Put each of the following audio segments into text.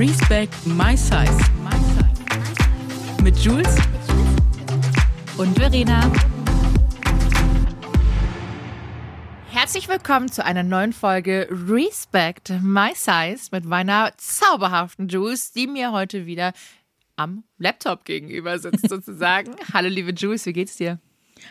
Respect My Size. Mit Jules und Verena. Herzlich willkommen zu einer neuen Folge Respect My Size mit meiner zauberhaften Jules, die mir heute wieder am Laptop gegenüber sitzt, sozusagen. Hallo, liebe Jules, wie geht's dir?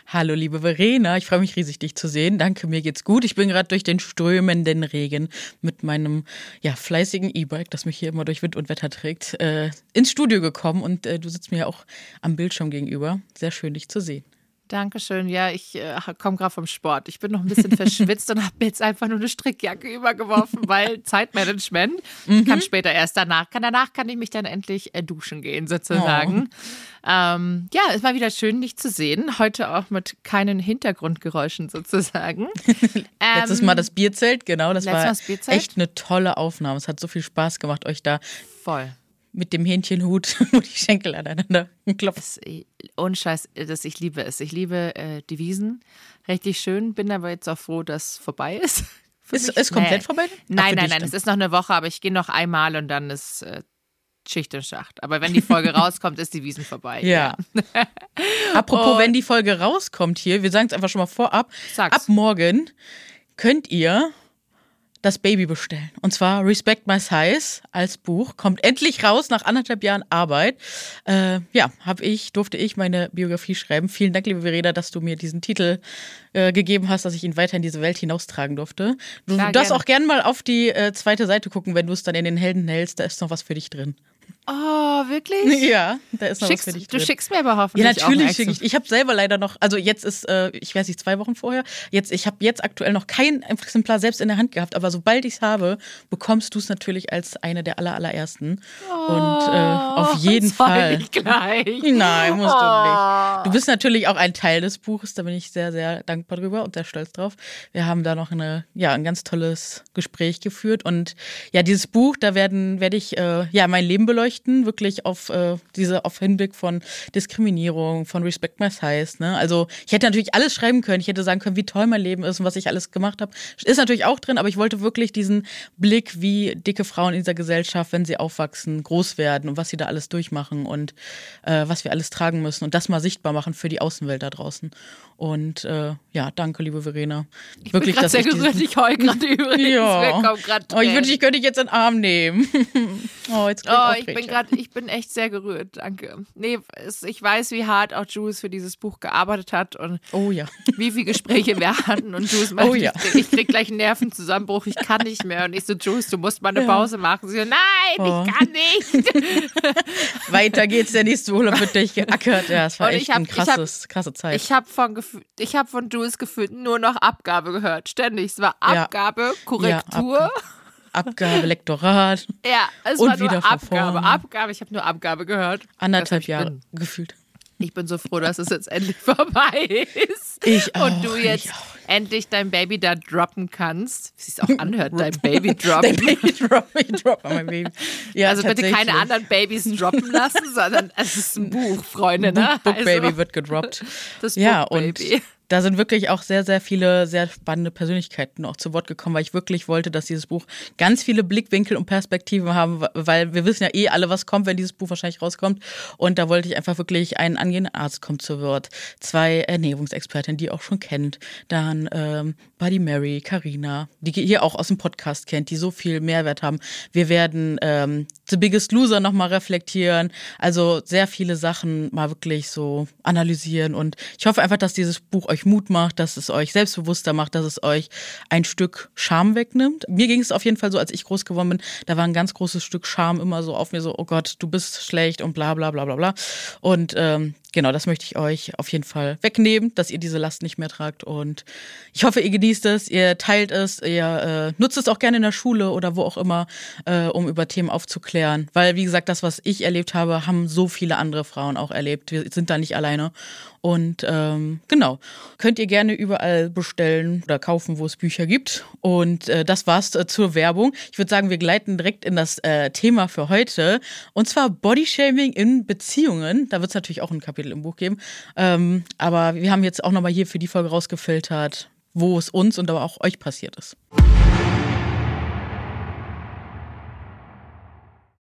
Hallo, liebe Verena. Ich freue mich riesig, dich zu sehen. Danke, mir geht's gut. Ich bin gerade durch den strömenden Regen mit meinem ja, fleißigen E-Bike, das mich hier immer durch Wind und Wetter trägt, äh, ins Studio gekommen und äh, du sitzt mir ja auch am Bildschirm gegenüber. Sehr schön, dich zu sehen. Dankeschön. Ja, ich äh, komme gerade vom Sport. Ich bin noch ein bisschen verschwitzt und habe jetzt einfach nur eine Strickjacke übergeworfen, weil Zeitmanagement. Mhm. Kann später erst danach. Kann, danach kann ich mich dann endlich äh, duschen gehen, sozusagen. Oh. Ähm, ja, ist mal wieder schön, dich zu sehen. Heute auch mit keinen Hintergrundgeräuschen sozusagen. Letztes ähm, Mal das Bierzelt, genau. Das war das echt eine tolle Aufnahme. Es hat so viel Spaß gemacht, euch da voll mit dem Hähnchenhut, wo die Schenkel aneinander klopfen. Ohne Scheiß, das, ich liebe es. Ich liebe äh, die Wiesen. Richtig schön. Bin aber jetzt auch froh, dass es vorbei ist. Ist, ist komplett nee. vorbei? Nein, nein, nein. Es ist noch eine Woche, aber ich gehe noch einmal und dann ist äh, Schicht und Schacht. Aber wenn die Folge rauskommt, ist die Wiesen vorbei. Ja. ja. Apropos, und wenn die Folge rauskommt hier, wir sagen es einfach schon mal vorab. Sag's. Ab morgen könnt ihr das Baby bestellen. Und zwar Respect My Size als Buch. Kommt endlich raus nach anderthalb Jahren Arbeit. Äh, ja, habe ich, durfte ich meine Biografie schreiben. Vielen Dank, liebe Verena, dass du mir diesen Titel äh, gegeben hast, dass ich ihn weiter in diese Welt hinaustragen durfte. Du Klar, darfst gerne. auch gerne mal auf die äh, zweite Seite gucken, wenn du es dann in den Helden hältst. Da ist noch was für dich drin. Oh, wirklich? Ja, da ist noch Schickst, was für dich drin. Du schickst mir aber hoffentlich Ja, natürlich schicke ich. Ich habe selber leider noch, also jetzt ist, äh, ich weiß nicht, zwei Wochen vorher, jetzt, ich habe jetzt aktuell noch kein Exemplar selbst in der Hand gehabt, aber sobald ich es habe, bekommst du es natürlich als eine der aller, allerersten. Oh, Und äh, auf jeden Fall. Nicht gleich. Nein, musst oh. du nicht. Du bist natürlich auch ein Teil des Buches, da bin ich sehr, sehr dankbar drüber und sehr stolz drauf. Wir haben da noch eine, ja, ein ganz tolles Gespräch geführt. Und ja, dieses Buch, da werden, werde ich äh, ja mein Leben beleuchten beleuchten, wirklich auf äh, diese auf Hinblick von Diskriminierung, von Respect My Size. Ne? Also ich hätte natürlich alles schreiben können. Ich hätte sagen können, wie toll mein Leben ist und was ich alles gemacht habe. Ist natürlich auch drin, aber ich wollte wirklich diesen Blick, wie dicke Frauen in dieser Gesellschaft, wenn sie aufwachsen, groß werden und was sie da alles durchmachen und äh, was wir alles tragen müssen und das mal sichtbar machen für die Außenwelt da draußen. Und äh, ja, danke, liebe Verena. Ich Wirklich, bin sehr gerührt, ich heul gerade übrigens. Ja. Oh, ich wünsche, ich könnte dich jetzt in den Arm nehmen. oh, jetzt oh, ich, bin grad, ich bin echt sehr gerührt, danke. Nee, es, ich weiß, wie hart auch Jules für dieses Buch gearbeitet hat und oh, ja. wie viele Gespräche wir hatten. Und Jules meinte, oh, ja. ich, ich krieg gleich einen Nervenzusammenbruch, ich kann nicht mehr. Und ich so, Jules, du musst mal eine Pause machen. Sie so, nein, oh. ich kann nicht. Weiter geht's, der nächste Urlaub wird durchgeackert. Ja, es war und echt hab, eine krasses, hab, krasse Zeit. Ich habe von ich habe von Jules gefühlt nur noch Abgabe gehört. Ständig. Es war Abgabe, ja. Korrektur. Ja, Ab Abgabe, Lektorat. Ja, es und war nur wieder Abgabe. Abgabe, ich habe nur Abgabe gehört. Anderthalb Jahre bin. gefühlt. Ich bin so froh, dass es jetzt endlich vorbei ist. Ich auch. Und du jetzt endlich dein Baby da droppen kannst. Wie es auch anhört, dein Baby droppen. dein Baby droppen. Ich droppe mein Baby. Ja, also bitte keine anderen Babys droppen lassen, sondern es ist ein Buch, Freunde. Ne? Book, Book also, Baby wird gedroppt. Das ja, Book Baby. und da sind wirklich auch sehr, sehr viele sehr spannende Persönlichkeiten auch zu Wort gekommen, weil ich wirklich wollte, dass dieses Buch ganz viele Blickwinkel und Perspektiven haben, weil wir wissen ja eh alle, was kommt, wenn dieses Buch wahrscheinlich rauskommt. Und da wollte ich einfach wirklich einen angehenden Arzt kommt zu Wort, zwei Ernährungsexpertinnen, die ihr auch schon kennt, dann ähm, Buddy Mary, Karina, die ihr auch aus dem Podcast kennt, die so viel Mehrwert haben. Wir werden ähm, The Biggest Loser nochmal reflektieren, also sehr viele Sachen mal wirklich so analysieren und ich hoffe einfach, dass dieses Buch euch euch Mut macht, dass es euch selbstbewusster macht, dass es euch ein Stück Scham wegnimmt. Mir ging es auf jeden Fall so, als ich groß geworden bin, da war ein ganz großes Stück Scham immer so auf mir so, oh Gott, du bist schlecht und bla bla bla bla bla. Und ähm, genau, das möchte ich euch auf jeden Fall wegnehmen, dass ihr diese Last nicht mehr tragt. Und ich hoffe, ihr genießt es, ihr teilt es, ihr äh, nutzt es auch gerne in der Schule oder wo auch immer, äh, um über Themen aufzuklären. Weil, wie gesagt, das, was ich erlebt habe, haben so viele andere Frauen auch erlebt. Wir sind da nicht alleine. Und ähm, genau, könnt ihr gerne überall bestellen oder kaufen, wo es Bücher gibt. Und äh, das war's äh, zur Werbung. Ich würde sagen, wir gleiten direkt in das äh, Thema für heute. Und zwar Bodyshaming in Beziehungen. Da wird es natürlich auch ein Kapitel im Buch geben. Ähm, aber wir haben jetzt auch nochmal hier für die Folge rausgefiltert, wo es uns und aber auch euch passiert ist.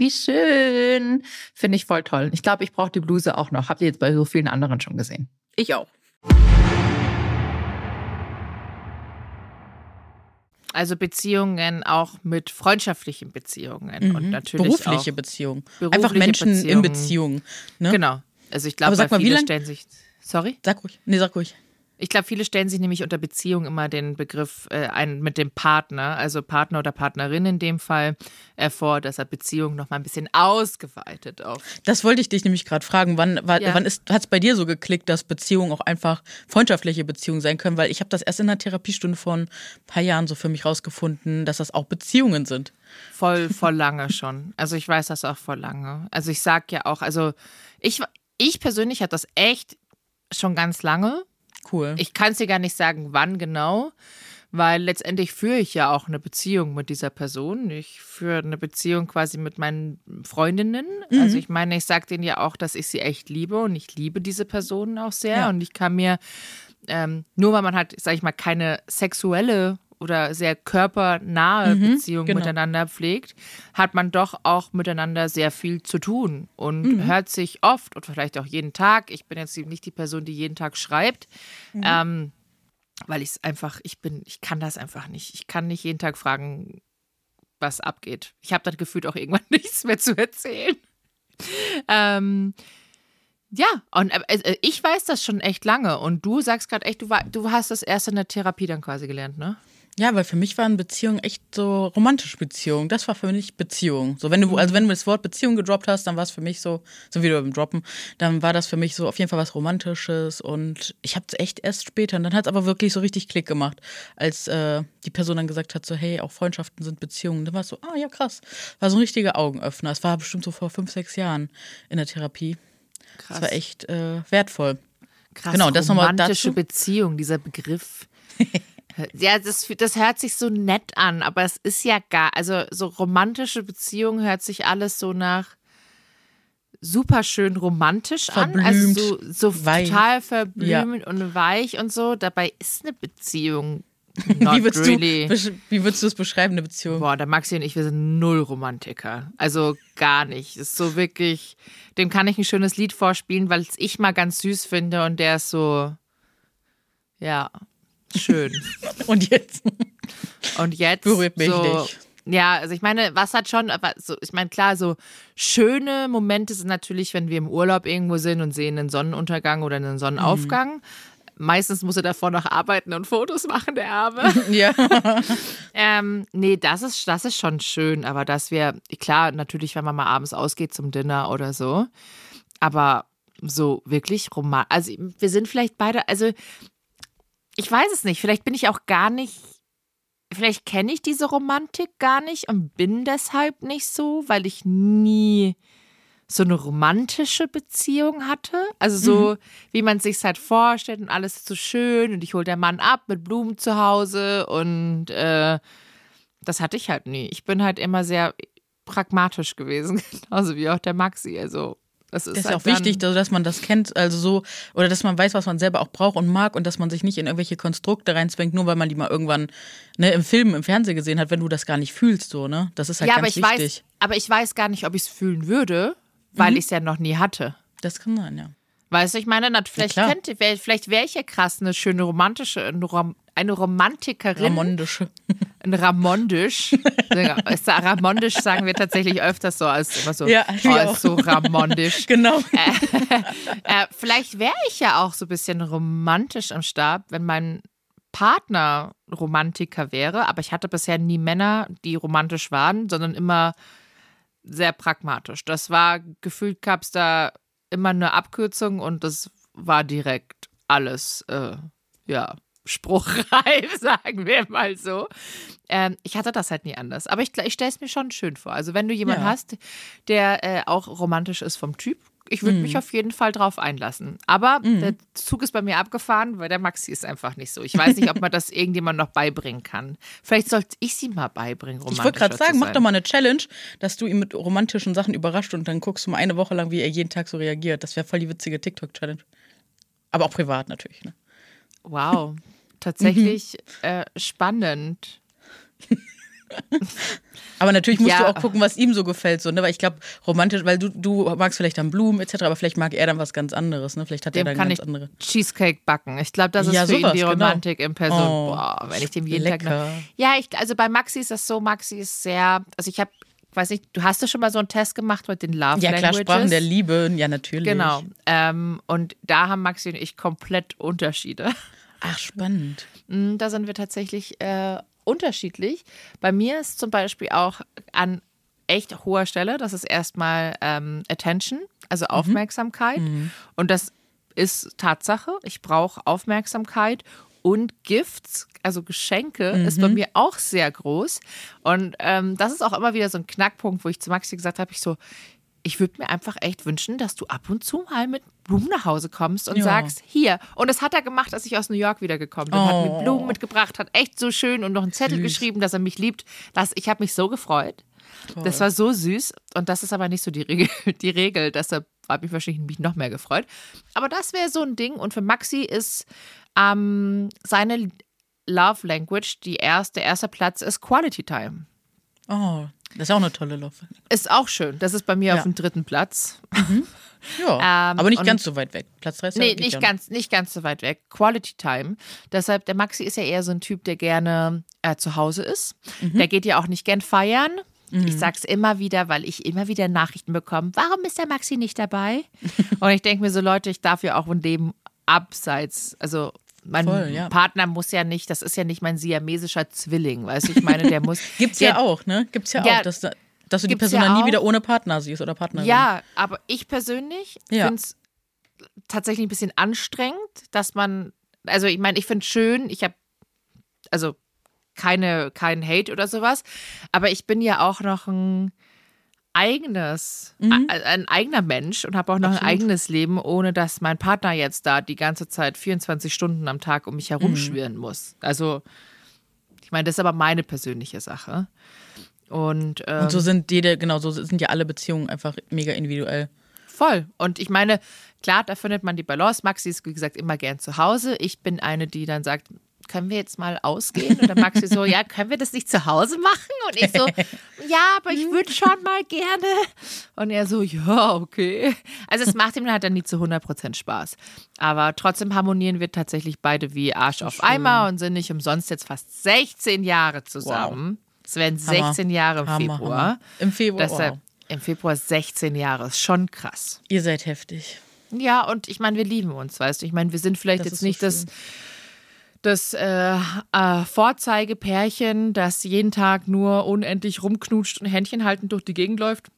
Wie schön. Finde ich voll toll. Ich glaube, ich brauche die Bluse auch noch. Habt ihr jetzt bei so vielen anderen schon gesehen? Ich auch. Also Beziehungen auch mit freundschaftlichen Beziehungen mhm. und natürlich berufliche Beziehungen. Einfach Menschen Beziehungen. in Beziehung. Ne? Genau. Also ich glaube, viele stellen sich. Sorry? Sag ruhig. Nee, sag ruhig. Ich glaube, viele stellen sich nämlich unter Beziehung immer den Begriff äh, ein, mit dem Partner, also Partner oder Partnerin in dem Fall, äh, vor, dass er Beziehung noch mal ein bisschen ausgeweitet auf. Das wollte ich dich nämlich gerade fragen. Wann, ja. wann hat es bei dir so geklickt, dass Beziehungen auch einfach freundschaftliche Beziehungen sein können? Weil ich habe das erst in einer Therapiestunde vor ein paar Jahren so für mich rausgefunden, dass das auch Beziehungen sind. Voll, voll lange schon. Also ich weiß das auch voll lange. Also ich sag ja auch, also ich, ich persönlich hatte das echt schon ganz lange Cool. Ich kann es dir gar nicht sagen, wann genau, weil letztendlich führe ich ja auch eine Beziehung mit dieser Person. Ich führe eine Beziehung quasi mit meinen Freundinnen. Mhm. Also ich meine, ich sage denen ja auch, dass ich sie echt liebe und ich liebe diese Personen auch sehr. Ja. Und ich kann mir, ähm, nur weil man halt, sag ich mal, keine sexuelle oder sehr körpernahe mhm, Beziehung genau. miteinander pflegt, hat man doch auch miteinander sehr viel zu tun und mhm. hört sich oft oder vielleicht auch jeden Tag. Ich bin jetzt nicht die Person, die jeden Tag schreibt. Mhm. Ähm, weil ich es einfach, ich bin, ich kann das einfach nicht. Ich kann nicht jeden Tag fragen, was abgeht. Ich habe dann gefühlt auch irgendwann nichts mehr zu erzählen. Ähm, ja, und äh, äh, ich weiß das schon echt lange. Und du sagst gerade echt, du, war, du hast das erst in der Therapie dann quasi gelernt, ne? Ja, weil für mich waren Beziehungen echt so romantische Beziehungen. Das war für mich Beziehung. So, wenn du, also wenn du das Wort Beziehung gedroppt hast, dann war es für mich so, so wie du beim Droppen, dann war das für mich so auf jeden Fall was Romantisches und ich habe es echt erst später. Und dann hat es aber wirklich so richtig Klick gemacht, als äh, die Person dann gesagt hat, so, hey, auch Freundschaften sind Beziehungen. Dann war es so, ah ja, krass. War so ein richtiger Augenöffner. Es war bestimmt so vor fünf, sechs Jahren in der Therapie. Krass. Das war echt äh, wertvoll. Krass, genau, das romantische Beziehung, dieser Begriff. Ja, das, das hört sich so nett an, aber es ist ja gar, also so romantische Beziehungen hört sich alles so nach super schön romantisch verblümt, an. Also so, so total verblümt ja. und weich und so. Dabei ist eine Beziehung. wie, würdest really. du, wie würdest du es beschreiben, eine Beziehung? Boah, der Maxi und ich, wir sind null Romantiker. Also gar nicht. Ist so wirklich, dem kann ich ein schönes Lied vorspielen, weil es ich mal ganz süß finde und der ist so, ja, Schön. Und jetzt? Und jetzt. Berührt mich so, nicht. Ja, also ich meine, was hat schon, aber so, ich meine, klar, so schöne Momente sind natürlich, wenn wir im Urlaub irgendwo sind und sehen einen Sonnenuntergang oder einen Sonnenaufgang. Mhm. Meistens muss er davor noch arbeiten und Fotos machen, der Arme. Ja. ähm, nee, das ist, das ist schon schön, aber dass wir, klar, natürlich, wenn man mal abends ausgeht zum Dinner oder so, aber so wirklich romantisch. Also wir sind vielleicht beide, also ich weiß es nicht. Vielleicht bin ich auch gar nicht. Vielleicht kenne ich diese Romantik gar nicht und bin deshalb nicht so, weil ich nie so eine romantische Beziehung hatte. Also so, mhm. wie man sich halt vorstellt und alles ist so schön und ich hole der Mann ab mit Blumen zu Hause und äh, das hatte ich halt nie. Ich bin halt immer sehr pragmatisch gewesen, genauso wie auch der Maxi. Also Das ist, das ist halt auch wichtig, dass man das kennt, also so, oder dass man weiß, was man selber auch braucht und mag und dass man sich nicht in irgendwelche Konstrukte reinzwängt, nur weil man die mal irgendwann ne, im Film, im Fernsehen gesehen hat, wenn du das gar nicht fühlst, so, ne? Das ist halt ja, ganz aber ich wichtig. Weiß, aber ich weiß gar nicht, ob ich es fühlen würde, weil mhm. ich es ja noch nie hatte. Das kann sein, ja. Weißt du, ich meine, vielleicht, ja, könnte, vielleicht wäre ich ja krass eine schöne romantische, eine, Rom, eine Romantikerin. Ramondische. Ein Ramondisch. Ramondisch sagen wir tatsächlich öfters so als immer so, ja, oh, ist so Ramondisch. genau. Äh, äh, vielleicht wäre ich ja auch so ein bisschen romantisch am Start, wenn mein Partner Romantiker wäre, aber ich hatte bisher nie Männer, die romantisch waren, sondern immer sehr pragmatisch. Das war, gefühlt gab es da immer eine Abkürzung und das war direkt alles, äh, ja, spruchreif, sagen wir mal so. Ähm, ich hatte das halt nie anders. Aber ich, ich stelle es mir schon schön vor. Also, wenn du jemanden ja. hast, der äh, auch romantisch ist vom Typ, ich würde mm. mich auf jeden Fall drauf einlassen. Aber mm. der Zug ist bei mir abgefahren, weil der Maxi ist einfach nicht so. Ich weiß nicht, ob man das irgendjemand noch beibringen kann. Vielleicht sollte ich sie mal beibringen, romantisch. Ich wollte gerade sagen, mach doch mal eine Challenge, dass du ihn mit romantischen Sachen überrascht und dann guckst du mal eine Woche lang, wie er jeden Tag so reagiert. Das wäre voll die witzige TikTok-Challenge. Aber auch privat natürlich. Ne? Wow, tatsächlich mhm. äh, spannend. aber natürlich musst ja. du auch gucken, was ihm so gefällt, so, ne? Weil ich glaube, romantisch, weil du, du magst vielleicht dann Blumen etc., aber vielleicht mag er dann was ganz anderes, ne? Vielleicht hat dem er dann kann ganz ich andere. Cheesecake backen. Ich glaube, das ist ja, für sowas, ihn die genau. Romantik genau. in Person. Oh, Boah, wenn ich dem jeden lecker. Tag. Ja, ich, also bei Maxi ist das so, Maxi ist sehr, also ich habe weiß nicht, du hast ja schon mal so einen Test gemacht mit den Love ja, Languages. Ja, klar, Sprachen der Liebe, ja, natürlich. Genau. Ähm, und da haben Maxi und ich komplett Unterschiede. Ach, spannend. Mm, da sind wir tatsächlich äh, unterschiedlich. Bei mir ist zum Beispiel auch an echt hoher Stelle, das ist erstmal ähm, Attention, also mhm. Aufmerksamkeit. Mhm. Und das ist Tatsache. Ich brauche Aufmerksamkeit und Gifts, also Geschenke, mhm. ist bei mhm. mir auch sehr groß. Und ähm, das ist auch immer wieder so ein Knackpunkt, wo ich zu Maxi gesagt habe, ich so, ich würde mir einfach echt wünschen, dass du ab und zu mal mit Blumen nach Hause kommst und ja. sagst, hier. Und das hat er gemacht, als ich aus New York wiedergekommen bin. Oh. Hat mir Blumen mitgebracht, hat echt so schön und noch einen Zettel süß. geschrieben, dass er mich liebt. Das, ich habe mich so gefreut. Toll. Das war so süß. Und das ist aber nicht so die Regel. Die Regel. Deshalb habe ich wahrscheinlich mich noch mehr gefreut. Aber das wäre so ein Ding. Und für Maxi ist ähm, seine Love Language, die erste, der erste Platz ist Quality Time. Oh, das ist auch eine tolle Laufbahn. Ist auch schön. Das ist bei mir ja. auf dem dritten Platz. Mhm. Ja, ähm, aber nicht ganz so weit weg. Platz 3 ist Nee, nicht ganz, nicht ganz so weit weg. Quality Time. Deshalb, der Maxi ist ja eher so ein Typ, der gerne äh, zu Hause ist. Mhm. Der geht ja auch nicht gern feiern. Mhm. Ich sag's immer wieder, weil ich immer wieder Nachrichten bekomme. Warum ist der Maxi nicht dabei? Und ich denke mir so, Leute, ich darf ja auch ein Leben abseits, also mein Voll, ja. Partner muss ja nicht, das ist ja nicht mein siamesischer Zwilling, weißt du, ich meine, der muss. Gibt's der, ja auch, ne? Gibt's ja, ja auch, dass, dass du die Person ja dann nie wieder ohne Partner siehst oder Partnerin. Ja, aber ich persönlich ja. finde es tatsächlich ein bisschen anstrengend, dass man, also ich meine, ich finde es schön, ich habe, also keine, keinen Hate oder sowas, aber ich bin ja auch noch ein eigenes, mhm. ein eigener Mensch und habe auch noch Absolut. ein eigenes Leben, ohne dass mein Partner jetzt da die ganze Zeit 24 Stunden am Tag um mich herumschwirren mhm. muss. Also, ich meine, das ist aber meine persönliche Sache. Und, ähm, und so sind jede, genau, so sind ja alle Beziehungen einfach mega individuell. Voll. Und ich meine, klar, da findet man die Balance. Maxi ist, wie gesagt, immer gern zu Hause. Ich bin eine, die dann sagt, können wir jetzt mal ausgehen? Und dann Maxi so, ja, können wir das nicht zu Hause machen? Und ich so, ja, aber ich würde schon mal gerne. Und er so, ja, okay. Also es macht ihm dann halt dann nie zu 100% Spaß. Aber trotzdem harmonieren wir tatsächlich beide wie Arsch auf Eimer und sind nicht umsonst jetzt fast 16 Jahre zusammen. Es wow. werden 16 Hammer. Jahre im Hammer, Februar. Hammer. Im Februar. Deshalb, wow. Im Februar 16 Jahre, ist schon krass. Ihr seid heftig. Ja, und ich meine, wir lieben uns, weißt du. Ich meine, wir sind vielleicht das jetzt nicht so das das äh, äh, Vorzeigepärchen, das jeden Tag nur unendlich rumknutscht und Händchen haltend durch die Gegend läuft.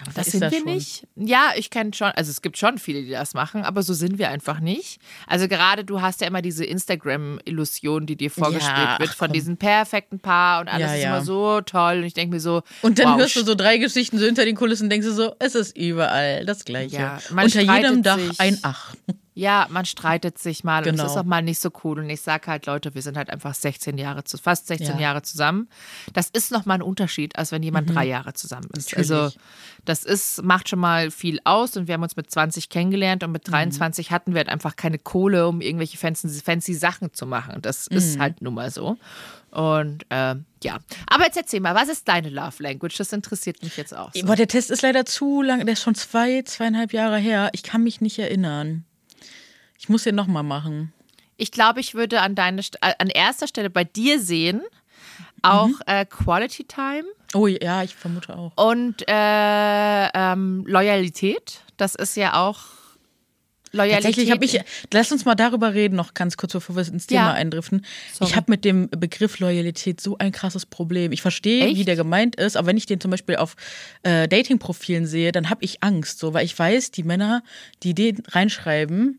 Aber das sind das wir schon. nicht. Ja, ich kenne schon, also es gibt schon viele, die das machen, aber so sind wir einfach nicht. Also gerade du hast ja immer diese Instagram-Illusion, die dir vorgespielt ja, wird von diesem perfekten Paar und alles ja, ist immer so toll. Und ich denke mir so. Und dann wow, hörst du so drei Geschichten so hinter den Kulissen und denkst du so, es ist überall das Gleiche. Unter jedem Dach ein Ach. Ja, man streitet sich mal genau. und es ist genau. auch mal nicht so cool. Und ich sage halt, Leute, wir sind halt einfach 16 Jahre, zu, fast 16 ja. Jahre zusammen. Das ist nochmal ein Unterschied, als wenn jemand mhm. drei Jahre zusammen ist. Natürlich. Also das ist, macht schon mal viel aus und wir haben uns mit 20 kennengelernt und mit 23 mhm. hatten wir halt einfach keine Kohle, um irgendwelche fancy, fancy Sachen zu machen. Das mhm. ist halt nun mal so. Und äh, ja, aber jetzt erzähl mal, was ist deine Love Language? Das interessiert mich jetzt auch. So. Boah, der Test ist leider zu lang, der ist schon zwei, zweieinhalb Jahre her. Ich kann mich nicht erinnern. Ich muss den nochmal machen. Ich glaube, ich würde an, deine, äh, an erster Stelle bei dir sehen, auch mhm. äh, Quality Time. Oh ja, ich vermute auch. Und äh, ähm, Loyalität. Das ist ja auch Loyalität. Tatsächlich habe ich, lass uns mal darüber reden, noch ganz kurz, bevor wir ins Thema ja. eindriften. Sorry. Ich habe mit dem Begriff Loyalität so ein krasses Problem. Ich verstehe, wie der gemeint ist, aber wenn ich den zum Beispiel auf äh, Dating-Profilen sehe, dann habe ich Angst, so, weil ich weiß, die Männer, die den reinschreiben,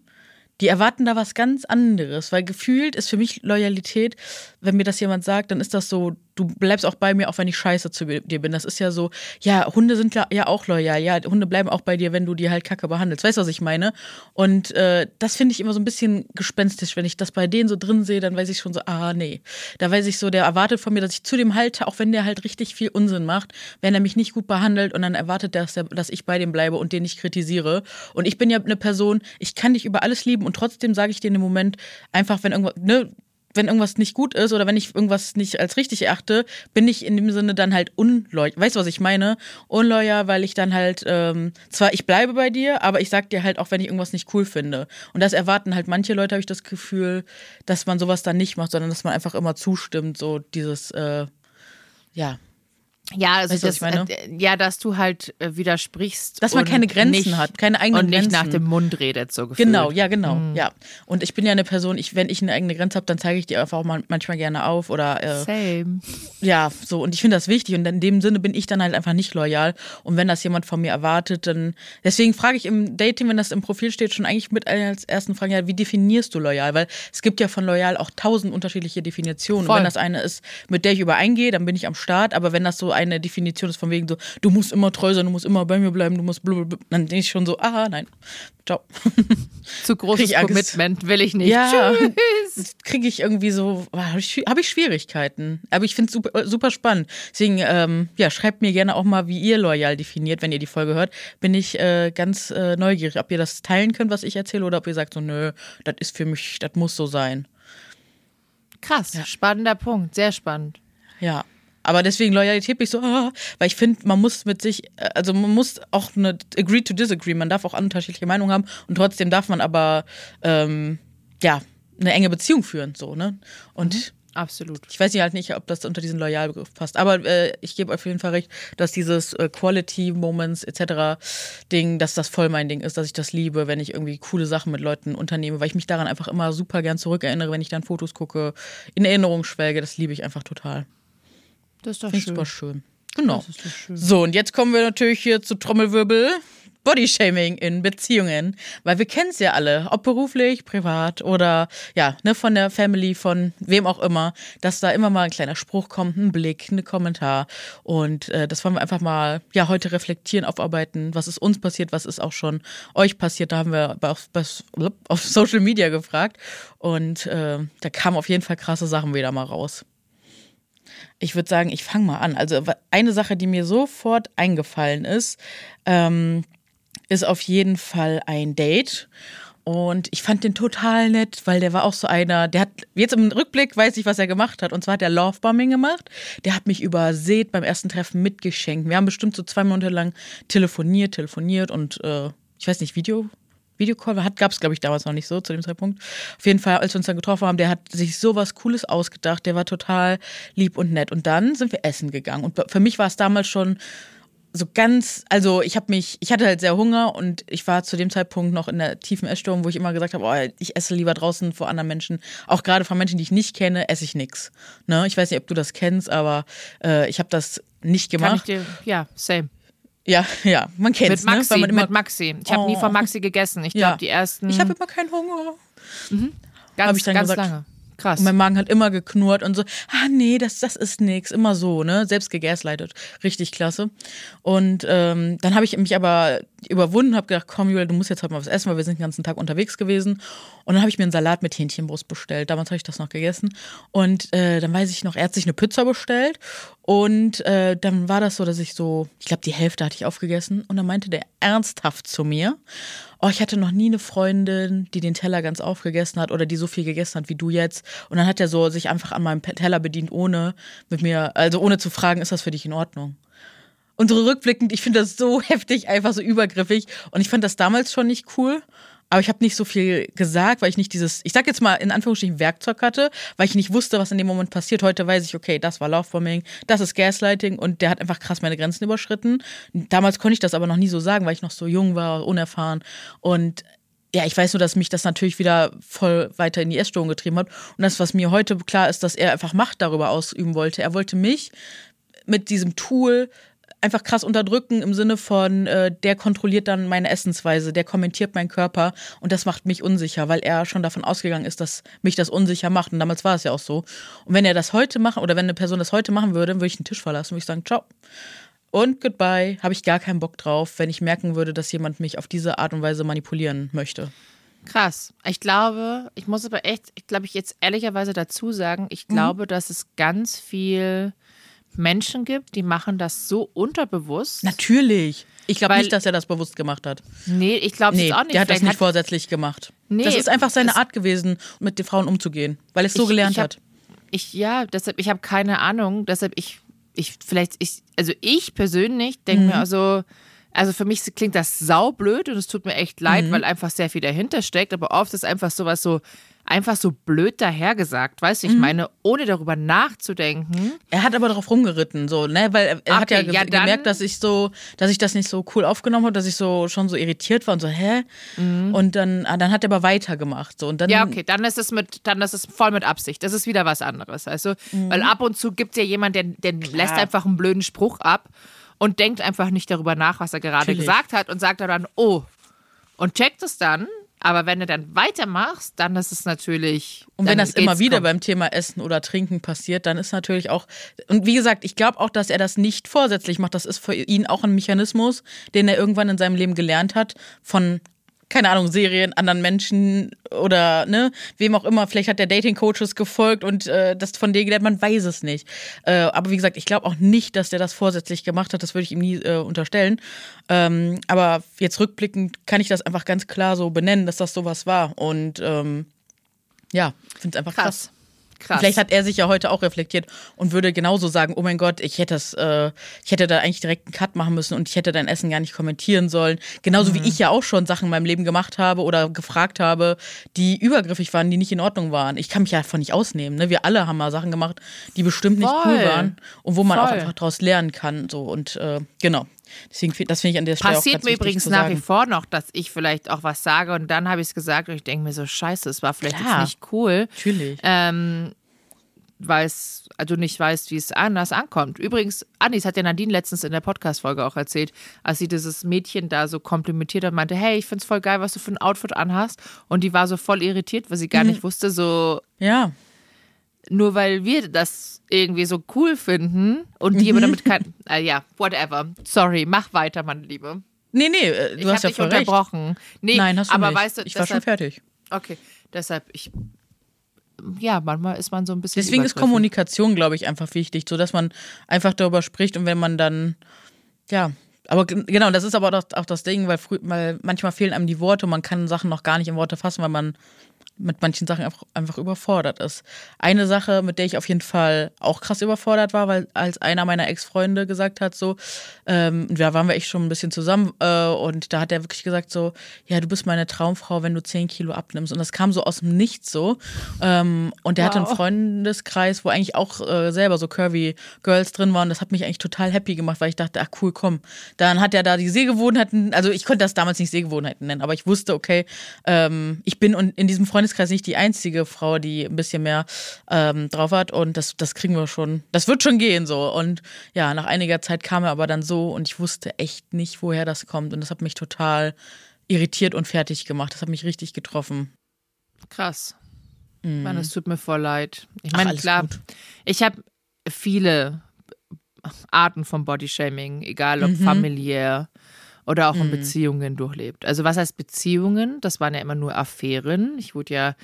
die erwarten da was ganz anderes, weil gefühlt ist für mich Loyalität, wenn mir das jemand sagt, dann ist das so, du bleibst auch bei mir, auch wenn ich scheiße zu dir bin. Das ist ja so, ja, Hunde sind ja auch loyal. Ja, Hunde bleiben auch bei dir, wenn du die halt kacke behandelst. Weißt du, was ich meine? Und äh, das finde ich immer so ein bisschen gespenstisch. Wenn ich das bei denen so drin sehe, dann weiß ich schon so, ah, nee. Da weiß ich so, der erwartet von mir, dass ich zu dem halte, auch wenn der halt richtig viel Unsinn macht, wenn er mich nicht gut behandelt und dann erwartet der, dass ich bei dem bleibe und den nicht kritisiere. Und ich bin ja eine Person, ich kann dich über alles lieben und trotzdem sage ich dir in dem Moment einfach, wenn irgendwas, ne, wenn irgendwas nicht gut ist oder wenn ich irgendwas nicht als richtig erachte, bin ich in dem Sinne dann halt unloyal. Weißt du, was ich meine? Unloyal, weil ich dann halt, ähm, zwar ich bleibe bei dir, aber ich sag dir halt auch, wenn ich irgendwas nicht cool finde. Und das erwarten halt manche Leute, habe ich das Gefühl, dass man sowas dann nicht macht, sondern dass man einfach immer zustimmt, so dieses, äh, ja, ja, also weißt das, äh, ja, dass du halt äh, widersprichst. Dass man keine Grenzen nicht, hat, keine eigenen Grenzen. Und nicht nach dem Mund redet, so gefühlt. Genau, ja, genau, mhm. ja. Und ich bin ja eine Person, ich, wenn ich eine eigene Grenze habe, dann zeige ich die einfach auch manchmal gerne auf oder. Äh, Same. Ja, so. Und ich finde das wichtig und in dem Sinne bin ich dann halt einfach nicht loyal. Und wenn das jemand von mir erwartet, dann. Deswegen frage ich im Dating, wenn das im Profil steht, schon eigentlich mit als ersten Fragen, ja, wie definierst du loyal? Weil es gibt ja von loyal auch tausend unterschiedliche Definitionen. Voll. Und wenn das eine ist, mit der ich übereingehe, dann bin ich am Start. Aber wenn das so eine Definition ist, von wegen so, du musst immer treu sein, du musst immer bei mir bleiben, du musst blablabla. Dann denke ich schon so, ah, nein, ciao. Zu großes Commitment will ich nicht. Ja, Tschüss. kriege ich irgendwie so, habe ich, hab ich Schwierigkeiten. Aber ich finde es super, super spannend. Deswegen, ähm, ja, schreibt mir gerne auch mal, wie ihr loyal definiert, wenn ihr die Folge hört. Bin ich äh, ganz äh, neugierig, ob ihr das teilen könnt, was ich erzähle, oder ob ihr sagt so, nö, das ist für mich, das muss so sein. Krass, ja. spannender Punkt, sehr spannend. Ja. Aber deswegen Loyalität bin ich so, ah, weil ich finde, man muss mit sich, also man muss auch eine agree to disagree, man darf auch unterschiedliche Meinungen haben und trotzdem darf man aber ähm, ja eine enge Beziehung führen, so ne und mhm. Absolut. Ich weiß halt nicht, ob das unter diesen Loyalbegriff passt. Aber äh, ich gebe auf jeden Fall recht, dass dieses äh, Quality Moments etc. Ding, dass das voll mein Ding ist, dass ich das liebe, wenn ich irgendwie coole Sachen mit Leuten unternehme, weil ich mich daran einfach immer super gern zurückerinnere, wenn ich dann Fotos gucke, in Erinnerung schwelge. Das liebe ich einfach total. Das ist doch schön. super schön. Genau. Schön. So, und jetzt kommen wir natürlich hier zu Trommelwirbel. Bodyshaming in Beziehungen, weil wir kennen es ja alle, ob beruflich, privat oder ja, ne, von der Family, von wem auch immer, dass da immer mal ein kleiner Spruch kommt, ein Blick, ein Kommentar und äh, das wollen wir einfach mal ja heute reflektieren, aufarbeiten, was ist uns passiert, was ist auch schon euch passiert, da haben wir auf, auf Social Media gefragt und äh, da kamen auf jeden Fall krasse Sachen wieder mal raus. Ich würde sagen, ich fange mal an. Also eine Sache, die mir sofort eingefallen ist, ähm, ist auf jeden Fall ein Date. Und ich fand den total nett, weil der war auch so einer, der hat, jetzt im Rückblick weiß ich, was er gemacht hat. Und zwar hat er Lovebombing gemacht. Der hat mich übersät beim ersten Treffen mitgeschenkt. Wir haben bestimmt so zwei Monate lang telefoniert, telefoniert und äh, ich weiß nicht, Video, Videocall gab es, glaube ich, damals noch nicht so zu dem Zeitpunkt. Auf jeden Fall, als wir uns dann getroffen haben, der hat sich so was Cooles ausgedacht. Der war total lieb und nett. Und dann sind wir essen gegangen. Und für mich war es damals schon so ganz, also ich habe mich, ich hatte halt sehr Hunger und ich war zu dem Zeitpunkt noch in der tiefen Essstörung, wo ich immer gesagt habe, oh, ich esse lieber draußen vor anderen Menschen. Auch gerade von Menschen, die ich nicht kenne, esse ich nichts. Ne? Ich weiß nicht, ob du das kennst, aber äh, ich habe das nicht gemacht. Kann ich dir, ja, same. Ja, ja, man kennt es. Mit Maxi, ne? mit Maxi. Ich habe oh. nie von Maxi gegessen. Ich glaube, die ersten. Ich habe immer keinen Hunger. Mhm. Ganz, ganz gesagt, lange. Krass. Und mein Magen hat immer geknurrt und so, ah nee, das, das ist nix. Immer so, ne? Selbst gegaslightet. Richtig klasse. Und ähm, dann habe ich mich aber überwunden, habe gedacht, komm Julia, du musst jetzt halt mal was essen, weil wir sind den ganzen Tag unterwegs gewesen. Und dann habe ich mir einen Salat mit Hähnchenbrust bestellt. Damals habe ich das noch gegessen. Und äh, dann weiß ich noch, er hat sich eine Pizza bestellt. Und äh, dann war das so, dass ich so, ich glaube, die Hälfte hatte ich aufgegessen. Und dann meinte der ernsthaft zu mir, oh, ich hatte noch nie eine Freundin, die den Teller ganz aufgegessen hat oder die so viel gegessen hat wie du jetzt. Und dann hat er so sich einfach an meinem Teller bedient, ohne mit mir, also ohne zu fragen, ist das für dich in Ordnung? Und so rückblickend, ich finde das so heftig, einfach so übergriffig. Und ich fand das damals schon nicht cool. Aber ich habe nicht so viel gesagt, weil ich nicht dieses, ich sag jetzt mal in Anführungsstrichen Werkzeug hatte, weil ich nicht wusste, was in dem Moment passiert. Heute weiß ich, okay, das war Lovebombing, das ist Gaslighting und der hat einfach krass meine Grenzen überschritten. Damals konnte ich das aber noch nie so sagen, weil ich noch so jung war, unerfahren. Und ja, ich weiß nur, dass mich das natürlich wieder voll weiter in die Essstörung getrieben hat. Und das, was mir heute klar ist, dass er einfach Macht darüber ausüben wollte. Er wollte mich mit diesem Tool einfach krass unterdrücken im Sinne von, äh, der kontrolliert dann meine Essensweise, der kommentiert meinen Körper und das macht mich unsicher, weil er schon davon ausgegangen ist, dass mich das unsicher macht. Und damals war es ja auch so. Und wenn er das heute machen oder wenn eine Person das heute machen würde, würde ich den Tisch verlassen, würde ich sagen, ciao. Und goodbye, habe ich gar keinen Bock drauf, wenn ich merken würde, dass jemand mich auf diese Art und Weise manipulieren möchte. Krass. Ich glaube, ich muss aber echt, ich glaube, ich jetzt ehrlicherweise dazu sagen, ich mhm. glaube, mhm. dass es ganz viel Menschen gibt, die machen das so unterbewusst. Natürlich. Ich glaube nicht, dass er das bewusst gemacht hat. Nee, ich glaube nee, es auch nicht. Der hat das nicht hat vorsätzlich gemacht. Nee, das ist einfach seine Art gewesen, mit den Frauen umzugehen, weil er es so gelernt ich hab, hat. Ich, ja, deshalb, ich habe keine Ahnung. Deshalb, ich, ich, vielleicht, ich, also ich persönlich denke mhm. mir also, also für mich klingt das saublöd und es tut mir echt leid, mhm. weil einfach sehr viel dahinter steckt. Aber oft ist einfach sowas so, einfach so blöd dahergesagt, weißt du, ich mhm. meine, ohne darüber nachzudenken. Er hat aber darauf rumgeritten, so, ne, weil er, okay, hat ja, ja gemerkt, dass ich so, dass ich das nicht so cool aufgenommen habe, dass ich so schon so irritiert war und so, hä? Mhm. Und dann, ah, dann hat er aber weitergemacht, so und dann. Ja, okay, dann ist es mit, dann ist es voll mit Absicht. Das ist wieder was anderes, also, mhm. weil ab und zu gibt es ja jemand, der, der lässt einfach einen blöden Spruch ab und denkt einfach nicht darüber nach, was er gerade Natürlich. gesagt hat und sagt dann, oh, und checkt es dann aber wenn du dann weitermachst, dann ist es natürlich. Und wenn das immer wieder beim Thema Essen oder Trinken passiert, dann ist natürlich auch. Und wie gesagt, ich glaube auch, dass er das nicht vorsätzlich macht. Das ist für ihn auch ein Mechanismus, den er irgendwann in seinem Leben gelernt hat, von keine Ahnung, Serien, anderen Menschen oder ne, wem auch immer. Vielleicht hat der Dating-Coaches gefolgt und äh, das von denen gelernt, man weiß es nicht. Äh, aber wie gesagt, ich glaube auch nicht, dass der das vorsätzlich gemacht hat. Das würde ich ihm nie äh, unterstellen. Ähm, aber jetzt rückblickend kann ich das einfach ganz klar so benennen, dass das sowas war. Und ähm, ja, finde es einfach krass. krass. Krass. Vielleicht hat er sich ja heute auch reflektiert und würde genauso sagen, oh mein Gott, ich hätte das, äh, ich hätte da eigentlich direkt einen Cut machen müssen und ich hätte dein Essen gar nicht kommentieren sollen. Genauso mhm. wie ich ja auch schon Sachen in meinem Leben gemacht habe oder gefragt habe, die übergriffig waren, die nicht in Ordnung waren. Ich kann mich ja davon nicht ausnehmen. Ne? Wir alle haben mal Sachen gemacht, die bestimmt nicht Voll. cool waren und wo man Voll. auch einfach daraus lernen kann. So und äh, genau. Deswegen, das finde ich an der Stelle Passiert mir übrigens nach wie vor noch, dass ich vielleicht auch was sage und dann habe ich es gesagt und ich denke mir so, scheiße, es war vielleicht jetzt nicht cool. Natürlich. Ähm, weiß, also nicht weißt, wie es anders ankommt. Übrigens, Anis hat ja Nadine letztens in der Podcast-Folge auch erzählt, als sie dieses Mädchen da so komplimentiert hat und meinte, hey, ich find's voll geil, was du für ein Outfit anhast. Und die war so voll irritiert, weil sie gar mhm. nicht wusste, so. Ja. Nur weil wir das irgendwie so cool finden und die mhm. damit kein. Äh, ja, whatever. Sorry, mach weiter, meine Liebe. Nee, nee, äh, du ich hast ja voll unterbrochen. Nee, Nein, hast du aber nicht. weißt du, ich war schon fertig. Okay, deshalb, ich ja, manchmal ist man so ein bisschen. Deswegen ist Kommunikation, glaube ich, einfach wichtig, so dass man einfach darüber spricht und wenn man dann, ja, aber genau, das ist aber auch das Ding, weil, früh, weil manchmal fehlen einem die Worte und man kann Sachen noch gar nicht in Worte fassen, weil man mit manchen Sachen einfach, einfach überfordert ist. Eine Sache, mit der ich auf jeden Fall auch krass überfordert war, weil als einer meiner Ex-Freunde gesagt hat, so, ähm, da waren wir echt schon ein bisschen zusammen äh, und da hat er wirklich gesagt, so, ja, du bist meine Traumfrau, wenn du 10 Kilo abnimmst. Und das kam so aus dem Nichts so. Ähm, und der wow. hatte einen Freundeskreis, wo eigentlich auch äh, selber so curvy Girls drin waren. Das hat mich eigentlich total happy gemacht, weil ich dachte, ach cool, komm. Dann hat er da die Sehgewohnheiten, also ich konnte das damals nicht Sehgewohnheiten nennen, aber ich wusste, okay, ähm, ich bin in diesem Freundeskreis nicht die einzige Frau, die ein bisschen mehr ähm, drauf hat und das, das kriegen wir schon, das wird schon gehen so. Und ja, nach einiger Zeit kam er aber dann so und ich wusste echt nicht, woher das kommt und das hat mich total irritiert und fertig gemacht. Das hat mich richtig getroffen. Krass. Mm. Mann, es tut mir voll leid. Ich meine, klar, gut. ich habe viele Arten von Bodyshaming, egal ob mhm. familiär oder auch in mhm. Beziehungen durchlebt. Also was heißt Beziehungen? Das waren ja immer nur Affären. Ich wurde ja,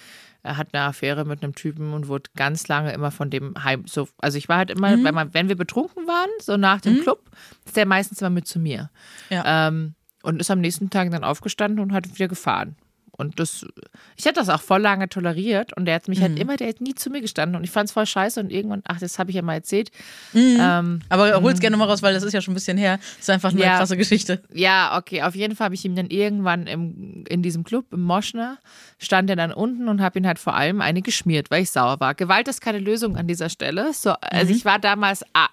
er hat eine Affäre mit einem Typen und wurde ganz lange immer von dem heim. So, also ich war halt immer, mhm. wenn, man, wenn wir betrunken waren, so nach dem mhm. Club, ist der meistens immer mit zu mir. Ja. Ähm, und ist am nächsten Tag dann aufgestanden und hat wieder gefahren. Und das, ich hätte das auch voll lange toleriert und der hat mich halt mhm. halt immer, der hat nie zu mir gestanden und ich fand es voll scheiße und irgendwann, ach, das habe ich ja mal erzählt. Mhm. Ähm, Aber hol's gerne mal raus, weil das ist ja schon ein bisschen her. Das ist einfach eine ja, krasse Geschichte. Ja, okay, auf jeden Fall habe ich ihm dann irgendwann im, in diesem Club, im Moschner, stand er dann unten und habe ihn halt vor allem eine geschmiert, weil ich sauer war. Gewalt ist keine Lösung an dieser Stelle. So, also mhm. ich war damals ah,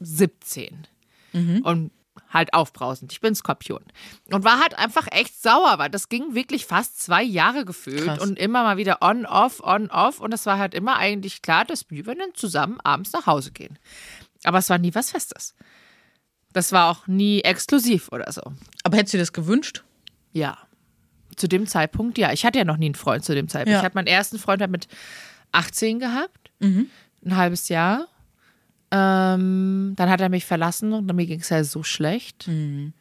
17 mhm. und halt aufbrausend. Ich bin Skorpion. Und war halt einfach echt sauer, weil das ging wirklich fast zwei Jahre gefühlt Krass. und immer mal wieder on, off, on, off. Und es war halt immer eigentlich klar, dass wir dann zusammen abends nach Hause gehen. Aber es war nie was Festes. Das war auch nie exklusiv oder so. Aber hättest du dir das gewünscht? Ja. Zu dem Zeitpunkt, ja. Ich hatte ja noch nie einen Freund zu dem Zeitpunkt. Ja. Ich hatte meinen ersten Freund halt mit 18 gehabt. Mhm. Ein halbes Jahr. Ähm, dann hat er mich verlassen und mir ging es ja so schlecht. Mhm.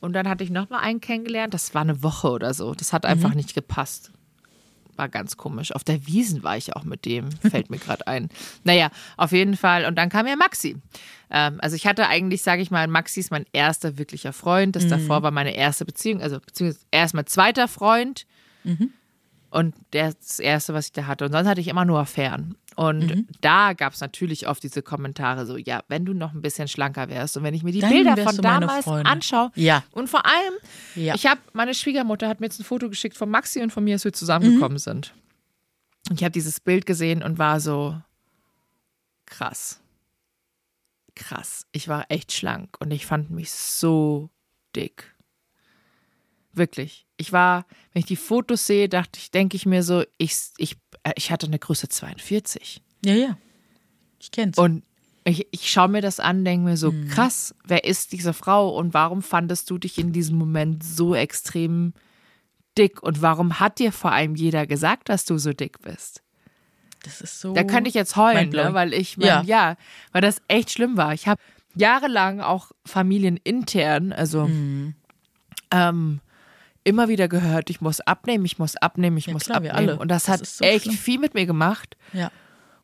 Und dann hatte ich nochmal einen kennengelernt. Das war eine Woche oder so. Das hat einfach mhm. nicht gepasst. War ganz komisch. Auf der Wiesen war ich auch mit dem, fällt mir gerade ein. Naja, auf jeden Fall. Und dann kam ja Maxi. Ähm, also ich hatte eigentlich, sage ich mal, Maxi ist mein erster wirklicher Freund. Das mhm. davor war meine erste Beziehung. Also beziehungsweise erst mein zweiter Freund. Mhm. Und das erste, was ich da hatte. Und sonst hatte ich immer nur Affären. Und mhm. da gab es natürlich oft diese Kommentare so, ja, wenn du noch ein bisschen schlanker wärst und wenn ich mir die Dann Bilder von damals anschaue. Ja. Und vor allem, ja. ich habe, meine Schwiegermutter hat mir jetzt ein Foto geschickt von Maxi und von mir, als wir zusammengekommen mhm. sind. Und ich habe dieses Bild gesehen und war so krass. Krass. Ich war echt schlank und ich fand mich so dick. Wirklich. Ich war, wenn ich die Fotos sehe, dachte ich, denke ich mir so, ich, ich, ich hatte eine Größe 42. Ja, ja. Ich kenn's. Und ich, ich schaue mir das an, denke mir so, mhm. krass, wer ist diese Frau und warum fandest du dich in diesem Moment so extrem dick und warum hat dir vor allem jeder gesagt, dass du so dick bist? Das ist so. Da könnte ich jetzt heulen, ne? weil ich, mein, ja. ja, weil das echt schlimm war. Ich habe jahrelang auch familienintern, also mhm. ähm, immer wieder gehört, ich muss abnehmen, ich muss abnehmen, ich ja, muss klar, abnehmen. Und das, das hat so echt schlimm. viel mit mir gemacht. Ja.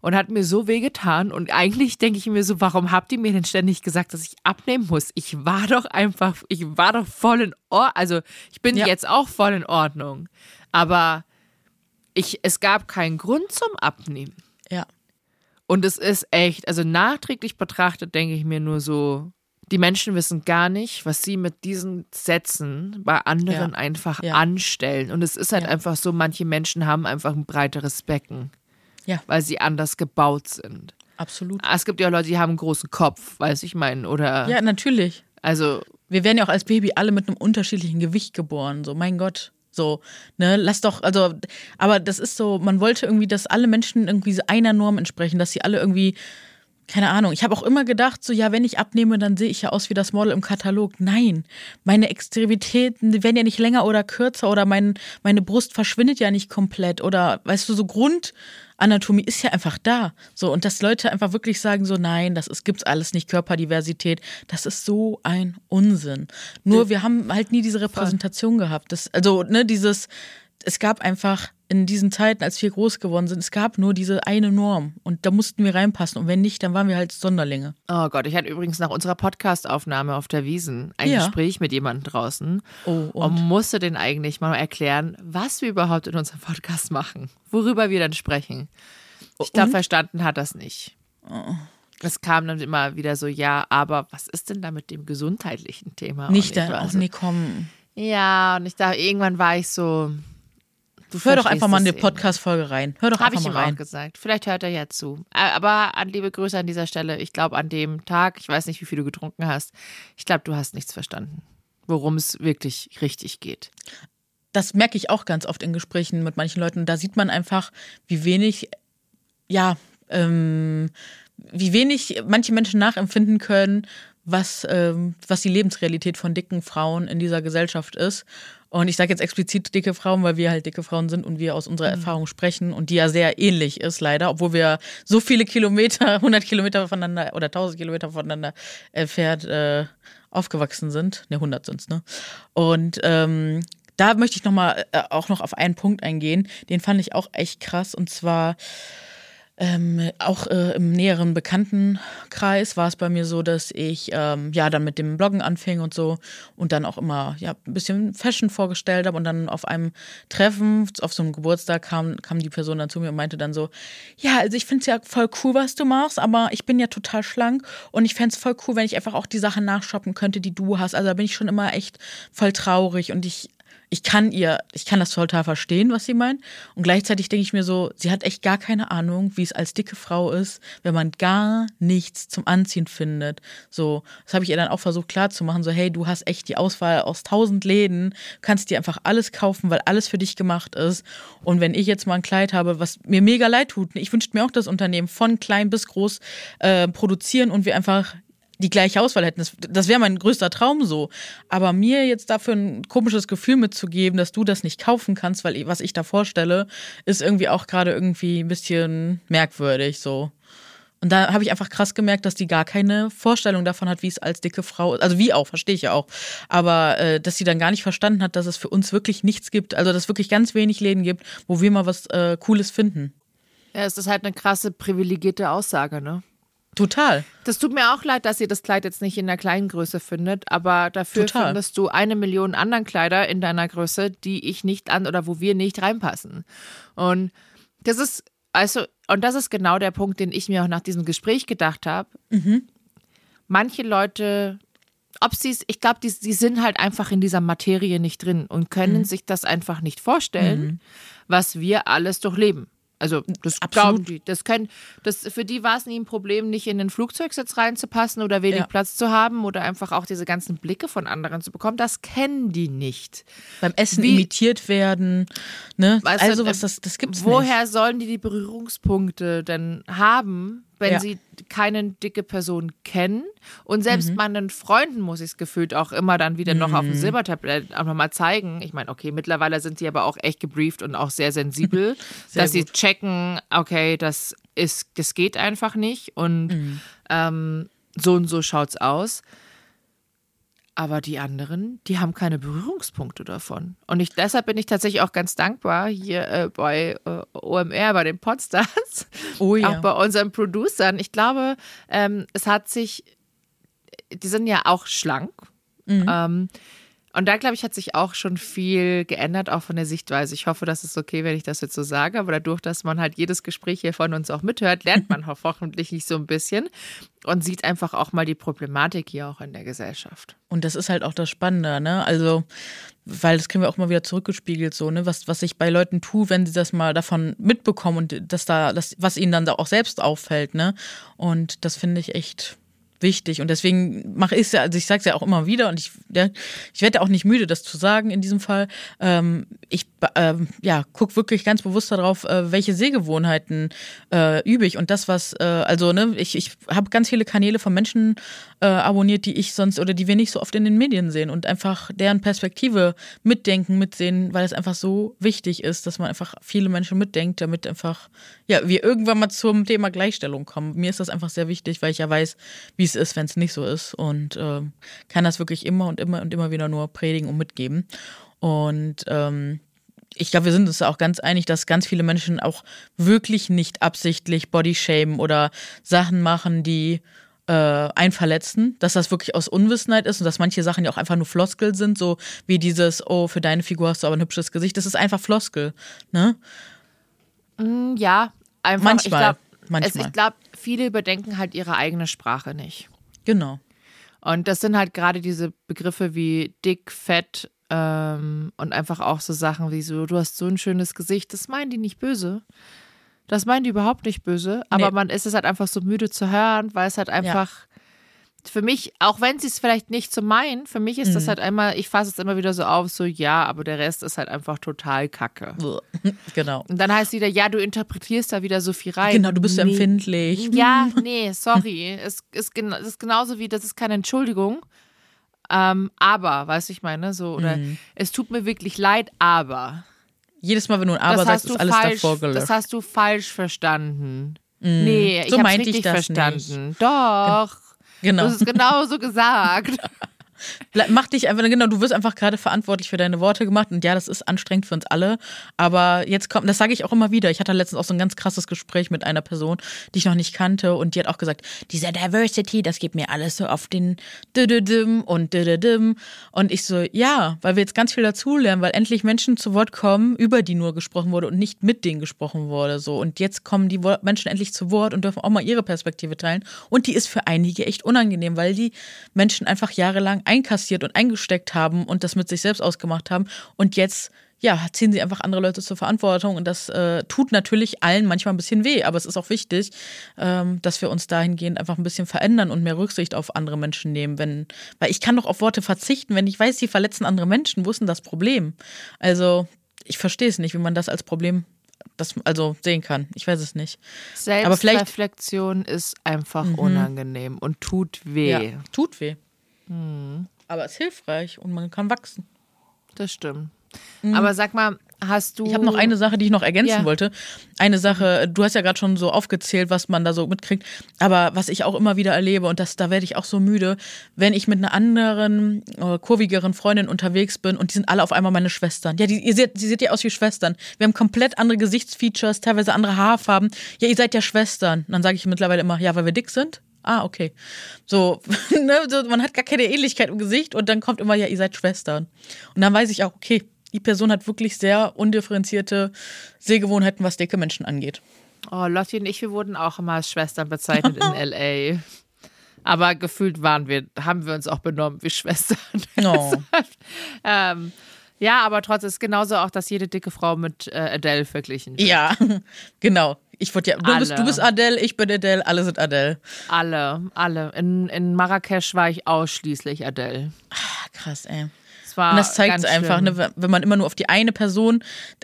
Und hat mir so wehgetan. Und eigentlich denke ich mir so, warum habt ihr mir denn ständig gesagt, dass ich abnehmen muss? Ich war doch einfach, ich war doch voll in Ordnung. Also ich bin ja. jetzt auch voll in Ordnung. Aber ich, es gab keinen Grund zum Abnehmen. Ja. Und es ist echt, also nachträglich betrachtet, denke ich mir nur so, die Menschen wissen gar nicht, was sie mit diesen Sätzen bei anderen ja. einfach ja. anstellen. Und es ist halt ja. einfach so, manche Menschen haben einfach ein breiteres Becken. Ja. Weil sie anders gebaut sind. Absolut. Ah, es gibt ja Leute, die haben einen großen Kopf, weiß ich meinen, oder. Ja, natürlich. Also. Wir werden ja auch als Baby alle mit einem unterschiedlichen Gewicht geboren. So, mein Gott. So, ne, lass doch, also, aber das ist so, man wollte irgendwie, dass alle Menschen irgendwie einer Norm entsprechen, dass sie alle irgendwie keine Ahnung, ich habe auch immer gedacht, so ja, wenn ich abnehme, dann sehe ich ja aus wie das Model im Katalog. Nein, meine Extremitäten werden ja nicht länger oder kürzer oder mein, meine Brust verschwindet ja nicht komplett oder weißt du, so Grundanatomie ist ja einfach da. So und dass Leute einfach wirklich sagen so nein, das ist gibt's alles nicht Körperdiversität, das ist so ein Unsinn. Nur wir haben halt nie diese Repräsentation gehabt. Das also, ne, dieses es gab einfach in diesen Zeiten, als wir groß geworden sind, es gab nur diese eine Norm und da mussten wir reinpassen und wenn nicht, dann waren wir halt Sonderlinge. Oh Gott, ich hatte übrigens nach unserer Podcast-Aufnahme auf der Wiesen ein ja. Gespräch mit jemandem draußen oh, und? und musste den eigentlich mal erklären, was wir überhaupt in unserem Podcast machen, worüber wir dann sprechen. Ich glaube, verstanden hat das nicht. Oh. Es kam dann immer wieder so, ja, aber was ist denn da mit dem gesundheitlichen Thema? Nicht da, auch nie kommen. Ja, und ich dachte, irgendwann war ich so, Du Hör doch einfach mal in die Podcast-Folge rein. Hör doch Hab einfach mal rein. Habe ich ihm auch gesagt. Vielleicht hört er ja zu. Aber an liebe Grüße an dieser Stelle. Ich glaube, an dem Tag, ich weiß nicht, wie viel du getrunken hast, ich glaube, du hast nichts verstanden, worum es wirklich richtig geht. Das merke ich auch ganz oft in Gesprächen mit manchen Leuten. Da sieht man einfach, wie wenig, ja, ähm, wie wenig manche Menschen nachempfinden können, was, ähm, was die Lebensrealität von dicken Frauen in dieser Gesellschaft ist Und ich sage jetzt explizit dicke Frauen, weil wir halt dicke Frauen sind und wir aus unserer mhm. Erfahrung sprechen und die ja sehr ähnlich ist, leider, obwohl wir so viele Kilometer, 100 Kilometer voneinander oder 1000 Kilometer voneinander entfernt äh, aufgewachsen sind. Ne, 100 sind es, ne? Und ähm, da möchte ich noch mal äh, auch noch auf einen Punkt eingehen, den fand ich auch echt krass und zwar ähm, auch äh, im näheren Bekanntenkreis war es bei mir so, dass ich ähm, ja dann mit dem Bloggen anfing und so und dann auch immer ja ein bisschen Fashion vorgestellt habe und dann auf einem Treffen, auf so einem Geburtstag kam, kam die Person dann zu mir und meinte dann so, ja, also ich finde es ja voll cool, was du machst, aber ich bin ja total schlank und ich fände es voll cool, wenn ich einfach auch die Sachen nachshoppen könnte, die du hast. Also da bin ich schon immer echt voll traurig und ich ich kann ihr, ich kann das total verstehen, was sie meint. Und gleichzeitig denke ich mir so, sie hat echt gar keine Ahnung, wie es als dicke Frau ist, wenn man gar nichts zum Anziehen findet. So, das habe ich ihr dann auch versucht klarzumachen. So, hey, du hast echt die Auswahl aus tausend Läden, kannst dir einfach alles kaufen, weil alles für dich gemacht ist. Und wenn ich jetzt mal ein Kleid habe, was mir mega leid tut, ich wünschte mir auch das Unternehmen von klein bis groß äh, produzieren und wir einfach die gleiche Auswahl hätten. Das, das wäre mein größter Traum so. Aber mir jetzt dafür ein komisches Gefühl mitzugeben, dass du das nicht kaufen kannst, weil was ich da vorstelle, ist irgendwie auch gerade irgendwie ein bisschen merkwürdig so. Und da habe ich einfach krass gemerkt, dass die gar keine Vorstellung davon hat, wie es als dicke Frau, also wie auch, verstehe ich ja auch, aber äh, dass sie dann gar nicht verstanden hat, dass es für uns wirklich nichts gibt, also dass es wirklich ganz wenig Läden gibt, wo wir mal was äh, Cooles finden. Ja, es ist halt eine krasse privilegierte Aussage, ne? Total. Das tut mir auch leid, dass ihr das Kleid jetzt nicht in der kleinen Größe findet, aber dafür Total. findest du eine Million anderen Kleider in deiner Größe, die ich nicht an oder wo wir nicht reinpassen. Und das ist, also, und das ist genau der Punkt, den ich mir auch nach diesem Gespräch gedacht habe. Mhm. Manche Leute, ob sie es, ich glaube, die, die sind halt einfach in dieser Materie nicht drin und können mhm. sich das einfach nicht vorstellen, mhm. was wir alles durchleben. Also das Absolut. die. Das können, das, für die war es nie ein Problem, nicht in den Flugzeugsitz reinzupassen oder wenig ja. Platz zu haben oder einfach auch diese ganzen Blicke von anderen zu bekommen. Das kennen die nicht. Beim Essen Wie, imitiert werden, ne? Weißt also was das, das gibt's woher nicht. sollen die die Berührungspunkte denn haben, wenn ja. sie keine dicke Person kennen. Und selbst mhm. meinen Freunden muss ich es gefühlt auch immer dann wieder noch auf dem mhm. Silbertablett auch nochmal zeigen. Ich meine, okay, mittlerweile sind sie aber auch echt gebrieft und auch sehr sensibel, sehr dass gut. sie checken, okay, das ist, das geht einfach nicht und mhm. ähm, so und so schaut's aus. Aber die anderen, die haben keine Berührungspunkte davon. Und ich, deshalb bin ich tatsächlich auch ganz dankbar hier äh, bei äh, OMR, bei den Podstars, oh ja. auch bei unseren Producern. Ich glaube, ähm, es hat sich, die sind ja auch schlank. Mhm. Ähm, und da, glaube ich, hat sich auch schon viel geändert, auch von der Sichtweise. Ich hoffe, das ist okay, wenn ich das jetzt so sage, aber dadurch, dass man halt jedes Gespräch hier von uns auch mithört, lernt man hoffentlich so ein bisschen und sieht einfach auch mal die Problematik hier auch in der Gesellschaft. Und das ist halt auch das Spannende, ne? Also, weil das kriegen wir auch mal wieder zurückgespiegelt, so, ne? Was, was ich bei Leuten tue, wenn sie das mal davon mitbekommen und das da, das, was ihnen dann auch selbst auffällt, ne? Und das finde ich echt wichtig. Und deswegen mache ich es ja, also ich sage es ja auch immer wieder und ich, ja, ich werde auch nicht müde, das zu sagen in diesem Fall. Ähm, ich ähm, ja, gucke wirklich ganz bewusst darauf, äh, welche Sehgewohnheiten äh, übe ich. Und das, was, äh, also, ne, ich, ich habe ganz viele Kanäle von Menschen äh, abonniert, die ich sonst oder die wir nicht so oft in den Medien sehen und einfach deren Perspektive mitdenken, mitsehen, weil es einfach so wichtig ist, dass man einfach viele Menschen mitdenkt, damit einfach, ja, wir irgendwann mal zum Thema Gleichstellung kommen. Mir ist das einfach sehr wichtig, weil ich ja weiß, wie es ist, wenn es nicht so ist und äh, kann das wirklich immer und immer und immer wieder nur predigen und mitgeben. Und ähm, ich glaube, wir sind uns auch ganz einig, dass ganz viele Menschen auch wirklich nicht absichtlich Bodyshamen oder Sachen machen, die äh, einen verletzen, dass das wirklich aus Unwissenheit ist und dass manche Sachen ja auch einfach nur Floskel sind, so wie dieses, oh, für deine Figur hast du aber ein hübsches Gesicht. Das ist einfach Floskel, ne? Mm, ja, einfach. Manchmal. Ich glaube, also glaub, viele überdenken halt ihre eigene Sprache nicht. Genau. Und das sind halt gerade diese Begriffe wie dick, fett ähm, und einfach auch so Sachen wie so, du hast so ein schönes Gesicht. Das meinen die nicht böse. Das meinen die überhaupt nicht böse. Aber nee. man ist es halt einfach so müde zu hören, weil es halt einfach. Für mich, auch wenn sie es vielleicht nicht so meinen, für mich ist mhm. das halt einmal, ich fasse es immer wieder so auf, so ja, aber der Rest ist halt einfach total kacke. Genau. Und dann heißt wieder, ja, du interpretierst da wieder so viel rein. Genau, du bist nee. empfindlich. Ja, nee, sorry. es, ist, es ist genauso wie, das ist keine Entschuldigung. Ähm, aber, weißt du, ich meine, so, oder mhm. es tut mir wirklich leid, aber. Jedes Mal, wenn du ein Aber sagst, ist alles falsch, davor gelöscht. Das hast du falsch verstanden. Mhm. Nee, ich so meinte ich verstanden. Nicht. Doch. Genau. Du hast es genauso gesagt. Mach dich einfach, genau, du wirst einfach gerade verantwortlich für deine Worte gemacht und ja, das ist anstrengend für uns alle. Aber jetzt kommt, das sage ich auch immer wieder. Ich hatte letztens auch so ein ganz krasses Gespräch mit einer Person, die ich noch nicht kannte und die hat auch gesagt, dieser Diversity, das geht mir alles so auf den Düdüdüm und Düdüdüm. Und ich so, ja, weil wir jetzt ganz viel dazulernen, weil endlich Menschen zu Wort kommen, über die nur gesprochen wurde und nicht mit denen gesprochen wurde. So. Und jetzt kommen die Menschen endlich zu Wort und dürfen auch mal ihre Perspektive teilen. Und die ist für einige echt unangenehm, weil die Menschen einfach jahrelang einkassiert und eingesteckt haben und das mit sich selbst ausgemacht haben. Und jetzt ja, ziehen sie einfach andere Leute zur Verantwortung und das äh, tut natürlich allen manchmal ein bisschen weh, aber es ist auch wichtig, ähm, dass wir uns dahingehend einfach ein bisschen verändern und mehr Rücksicht auf andere Menschen nehmen, wenn, weil ich kann doch auf Worte verzichten, wenn ich weiß, sie verletzen andere Menschen, wo ist denn das Problem? Also, ich verstehe es nicht, wie man das als Problem das also sehen kann. Ich weiß es nicht. Selbstreflexion ist einfach mhm. unangenehm und tut weh. Ja, tut weh. Mhm. Aber es ist hilfreich und man kann wachsen. Das stimmt. Mhm. Aber sag mal, hast du. Ich habe noch eine Sache, die ich noch ergänzen ja. wollte. Eine Sache, du hast ja gerade schon so aufgezählt, was man da so mitkriegt. Aber was ich auch immer wieder erlebe, und das, da werde ich auch so müde, wenn ich mit einer anderen, äh, kurvigeren Freundin unterwegs bin und die sind alle auf einmal meine Schwestern. Ja, die, ihr seht, die seht ja aus wie Schwestern. Wir haben komplett andere Gesichtsfeatures, teilweise andere Haarfarben. Ja, ihr seid ja Schwestern. Und dann sage ich mittlerweile immer, ja, weil wir dick sind. Ah, okay. So, ne, so, man hat gar keine Ähnlichkeit im Gesicht und dann kommt immer, ja, ihr seid Schwestern. Und dann weiß ich auch, okay, die Person hat wirklich sehr undifferenzierte Sehgewohnheiten, was dicke Menschen angeht. Oh, Lotti und ich, wir wurden auch immer als Schwestern bezeichnet in L.A. Aber gefühlt waren wir, haben wir uns auch benommen wie Schwestern. Oh. ähm, ja, aber trotzdem ist genauso auch, dass jede dicke Frau mit äh, Adele verglichen wird. Ja, genau. Ich wurde ja, du bist, du bist Adele, ich bin Adele, alle sind Adele. Alle, alle. In, in Marrakesch war ich ausschließlich Adele. Ah, krass, ey. Und das zeigt es einfach, ne, wenn man immer nur auf die eine Person,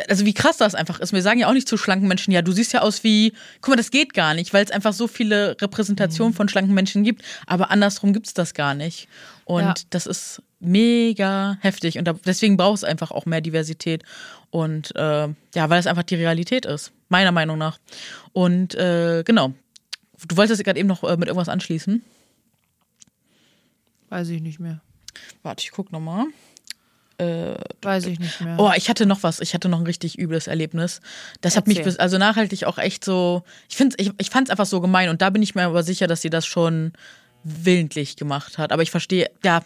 also wie krass das einfach ist. Wir sagen ja auch nicht zu schlanken Menschen, ja, du siehst ja aus wie, guck mal, das geht gar nicht, weil es einfach so viele Repräsentationen mhm. von schlanken Menschen gibt, aber andersrum gibt es das gar nicht. Und ja. das ist mega heftig und da, deswegen braucht es einfach auch mehr Diversität. Und äh, ja, weil es einfach die Realität ist, meiner Meinung nach. Und äh, genau, du wolltest gerade eben noch äh, mit irgendwas anschließen. Weiß ich nicht mehr. Warte, ich guck nochmal. Äh, Weiß ich nicht mehr. Oh, ich hatte noch was. Ich hatte noch ein richtig übles Erlebnis. Das Erzähl. hat mich bis, also nachhaltig auch echt so. Ich ich, ich fand es einfach so gemein und da bin ich mir aber sicher, dass sie das schon willentlich gemacht hat. Aber ich verstehe, ja,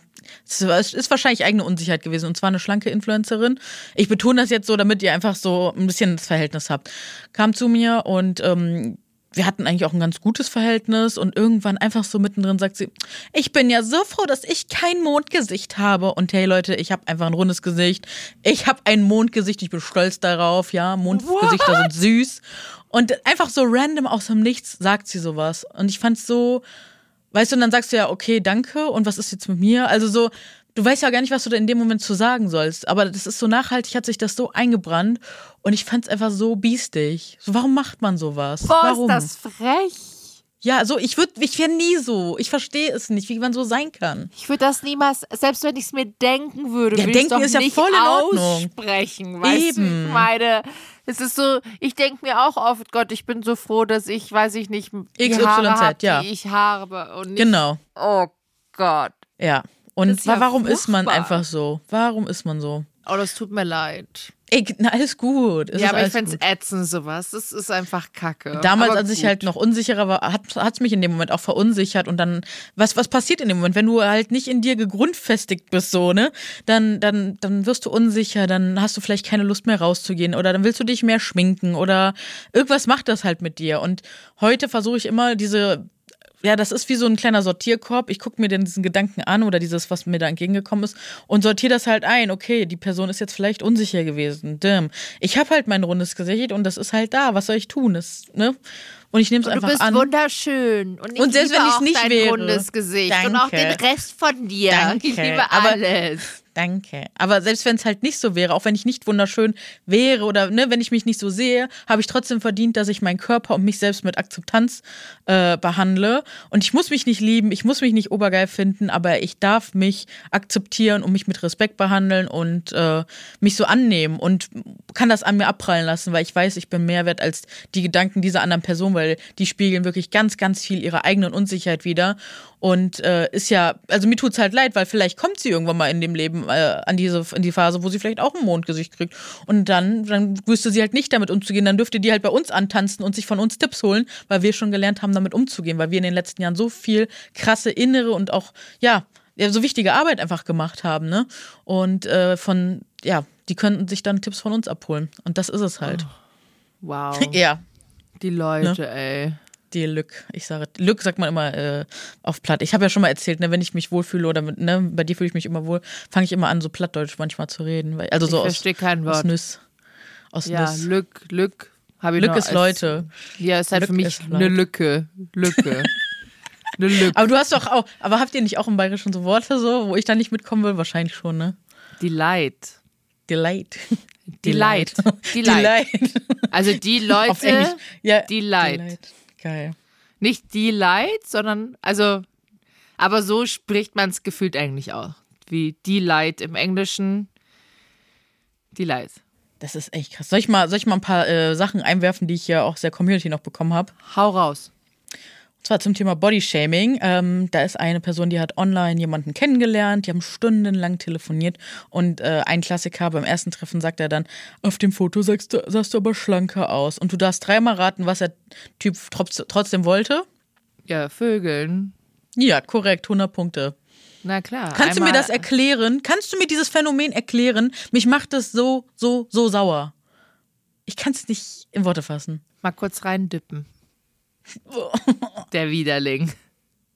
es ist wahrscheinlich eigene Unsicherheit gewesen. Und zwar eine schlanke Influencerin. Ich betone das jetzt so, damit ihr einfach so ein bisschen das Verhältnis habt. Kam zu mir und ähm, wir hatten eigentlich auch ein ganz gutes Verhältnis und irgendwann einfach so mittendrin sagt sie, ich bin ja so froh, dass ich kein Mondgesicht habe. Und hey Leute, ich habe einfach ein rundes Gesicht. Ich habe ein Mondgesicht, ich bin stolz darauf, ja. Mondgesichter What? sind süß. Und einfach so random aus dem Nichts sagt sie sowas. Und ich fand es so, weißt du, und dann sagst du ja, okay, danke. Und was ist jetzt mit mir? Also so, du weißt ja gar nicht, was du da in dem Moment zu sagen sollst. Aber das ist so nachhaltig, hat sich das so eingebrannt. Und ich fand es einfach so biestig. So, warum macht man sowas? Boah, warum? ist das frech. Ja, so ich würde, ich wäre nie so. Ich verstehe es nicht, wie man so sein kann. Ich würde das niemals, selbst wenn ich es mir denken würde, ja, würde denken doch ist ja nicht voll in Ordnung. aussprechen. Weißt Eben. Du, ich meine, es ist so, ich denke mir auch oft, Gott, ich bin so froh, dass ich, weiß ich nicht, die XYZ, Haare hab, ja. die ich habe und nicht, genau. Oh Gott. Ja. Und ja warum furchtbar. ist man einfach so? Warum ist man so? Oh, das tut mir leid. Ey, na, alles gut. Es ja, aber ich fände es ätzend, sowas. Das ist einfach kacke. Damals, aber als gut. ich halt noch unsicherer war, hat es mich in dem Moment auch verunsichert. Und dann, was, was passiert in dem Moment? Wenn du halt nicht in dir gegrundfestigt bist, so, ne? Dann, dann, dann wirst du unsicher, dann hast du vielleicht keine Lust mehr rauszugehen oder dann willst du dich mehr schminken oder irgendwas macht das halt mit dir. Und heute versuche ich immer diese ja, das ist wie so ein kleiner Sortierkorb. Ich gucke mir denn diesen Gedanken an oder dieses, was mir da entgegengekommen ist und sortiere das halt ein. Okay, die Person ist jetzt vielleicht unsicher gewesen. Damn. Ich habe halt mein rundes Gesicht und das ist halt da. Was soll ich tun? Das, ne? Und ich nehme es einfach an. Du bist an. wunderschön. Und, ich und selbst wenn ich nicht dein wäre. rundes Gesicht Danke. und auch den Rest von dir. Danke. Ich liebe alles. Danke. Aber selbst wenn es halt nicht so wäre, auch wenn ich nicht wunderschön wäre oder ne, wenn ich mich nicht so sehe, habe ich trotzdem verdient, dass ich meinen Körper und mich selbst mit Akzeptanz äh, behandle. Und ich muss mich nicht lieben, ich muss mich nicht obergeil finden, aber ich darf mich akzeptieren und mich mit Respekt behandeln und äh, mich so annehmen und kann das an mir abprallen lassen, weil ich weiß, ich bin mehr wert als die Gedanken dieser anderen Person, weil die spiegeln wirklich ganz, ganz viel ihre eigenen Unsicherheit wieder. Und äh, ist ja, also mir tut's halt leid, weil vielleicht kommt sie irgendwann mal in dem Leben äh, an diese in die Phase, wo sie vielleicht auch ein Mondgesicht kriegt. Und dann, dann wüsste sie halt nicht damit umzugehen. Dann dürfte die halt bei uns antanzen und sich von uns Tipps holen, weil wir schon gelernt haben, damit umzugehen, weil wir in den letzten Jahren so viel krasse innere und auch, ja, so wichtige Arbeit einfach gemacht haben, ne? Und äh, von, ja, die könnten sich dann Tipps von uns abholen. Und das ist es halt. Oh, wow. ja. Die Leute, ne? ey die Lück. Ich sage, Lück sagt man immer äh, auf Platt. Ich habe ja schon mal erzählt, ne, wenn ich mich wohlfühle oder mit, ne, bei dir fühle ich mich immer wohl, fange ich immer an, so plattdeutsch manchmal zu reden. Weil, also so ich verstehe kein Wort. Aus Nüss. Aus ja, Nüss. Lück, Lück. Ich Lück ist als, Leute. Ja, ist halt Lück für mich eine Lücke. Lücke. eine Lücke. Aber du hast doch auch, aber habt ihr nicht auch im Bayerischen so Worte so, wo ich da nicht mitkommen will? Wahrscheinlich schon, ne? Delight. Delight. Delight. Delight. Also die Leute, ja, Delight. Delight. Geil. Nicht die Light, sondern, also, aber so spricht man es gefühlt eigentlich auch. Wie die Light im Englischen. Die Light. Das ist echt krass. Soll ich mal, soll ich mal ein paar äh, Sachen einwerfen, die ich ja auch der Community noch bekommen habe? Hau raus. Zwar zum Thema Bodyshaming. Ähm, da ist eine Person, die hat online jemanden kennengelernt, die haben stundenlang telefoniert und äh, ein Klassiker beim ersten Treffen sagt er dann, auf dem Foto sahst du, sahst du aber schlanker aus. Und du darfst dreimal raten, was der Typ trotzdem wollte. Ja, Vögeln. Ja, korrekt, 100 Punkte. Na klar. Kannst du mir das erklären? Kannst du mir dieses Phänomen erklären? Mich macht das so, so, so sauer. Ich kann es nicht in Worte fassen. Mal kurz reindippen. Der Widerling.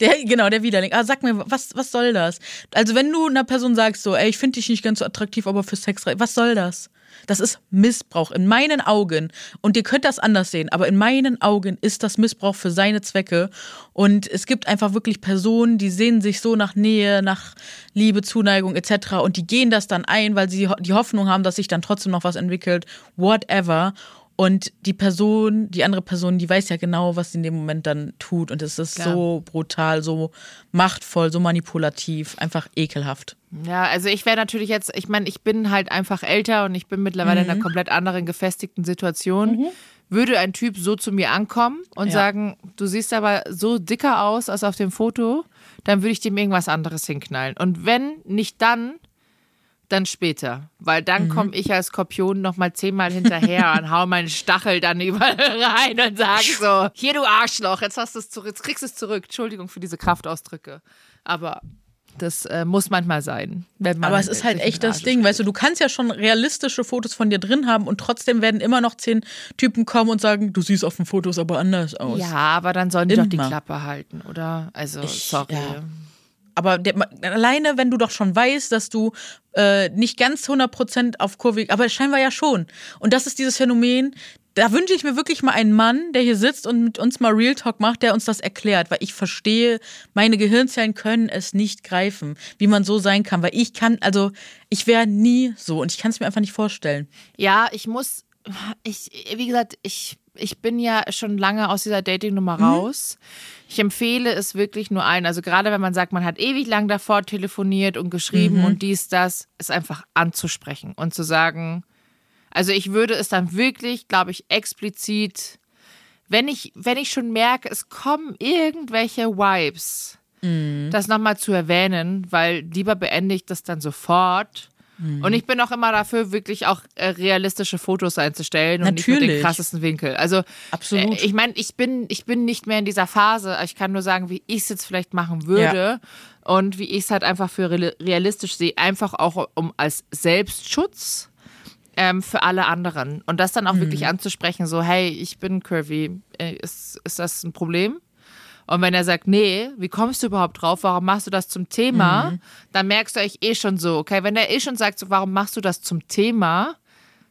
Der, genau, der Widerling. Ah, sag mir, was, was soll das? Also, wenn du einer Person sagst, so, ey, ich finde dich nicht ganz so attraktiv, aber für Sex, was soll das? Das ist Missbrauch in meinen Augen. Und ihr könnt das anders sehen, aber in meinen Augen ist das Missbrauch für seine Zwecke. Und es gibt einfach wirklich Personen, die sehen sich so nach Nähe, nach Liebe, Zuneigung etc. Und die gehen das dann ein, weil sie die Hoffnung haben, dass sich dann trotzdem noch was entwickelt. Whatever. Und die Person, die andere Person, die weiß ja genau, was sie in dem Moment dann tut. Und es ist ja. so brutal, so machtvoll, so manipulativ, einfach ekelhaft. Ja, also ich wäre natürlich jetzt, ich meine, ich bin halt einfach älter und ich bin mittlerweile mhm. in einer mhm. komplett anderen gefestigten Situation. Mhm. Würde ein Typ so zu mir ankommen und ja. sagen, du siehst aber so dicker aus als auf dem Foto, dann würde ich dem irgendwas anderes hinknallen. Und wenn nicht dann, dann später, weil dann mhm. komme ich als Skorpion nochmal zehnmal hinterher und hau meinen Stachel dann überall rein und sage so, hier du Arschloch, jetzt hast du es zurück, jetzt kriegst du es zurück. Entschuldigung für diese Kraftausdrücke, aber das äh, muss manchmal sein. Aber es ist halt echt das Ding, weißt du, du kannst ja schon realistische Fotos von dir drin haben und trotzdem werden immer noch zehn Typen kommen und sagen, du siehst auf den Fotos aber anders aus. Ja, aber dann sollen die immer. doch die Klappe halten, oder? Also, ich, sorry. Ja. Aber der, alleine, wenn du doch schon weißt, dass du äh, nicht ganz 100% auf Kurve, aber scheinbar ja schon. Und das ist dieses Phänomen, da wünsche ich mir wirklich mal einen Mann, der hier sitzt und mit uns mal Real Talk macht, der uns das erklärt, weil ich verstehe, meine Gehirnzellen können es nicht greifen, wie man so sein kann, weil ich kann, also ich wäre nie so und ich kann es mir einfach nicht vorstellen. Ja, ich muss, ich, wie gesagt, ich ich bin ja schon lange aus dieser Dating-Nummer mhm. raus. Ich empfehle es wirklich nur allen. Also gerade wenn man sagt, man hat ewig lang davor telefoniert und geschrieben mhm. und dies, das, es einfach anzusprechen und zu sagen, also ich würde es dann wirklich, glaube ich, explizit, wenn ich, wenn ich schon merke, es kommen irgendwelche Vibes, mhm. das nochmal zu erwähnen, weil lieber beende ich das dann sofort und ich bin auch immer dafür, wirklich auch äh, realistische Fotos einzustellen und Natürlich. nicht mit den krassesten Winkel. Also absolut. Äh, ich meine, ich bin, ich bin nicht mehr in dieser Phase. Ich kann nur sagen, wie ich es jetzt vielleicht machen würde. Ja. Und wie ich es halt einfach für realistisch sehe, einfach auch um als Selbstschutz ähm, für alle anderen. Und das dann auch mhm. wirklich anzusprechen, so, hey, ich bin curvy. Äh, ist, ist das ein Problem? Und wenn er sagt, nee, wie kommst du überhaupt drauf? Warum machst du das zum Thema? Mhm. Dann merkst du euch eh schon so, okay, wenn er eh schon sagt, so, warum machst du das zum Thema?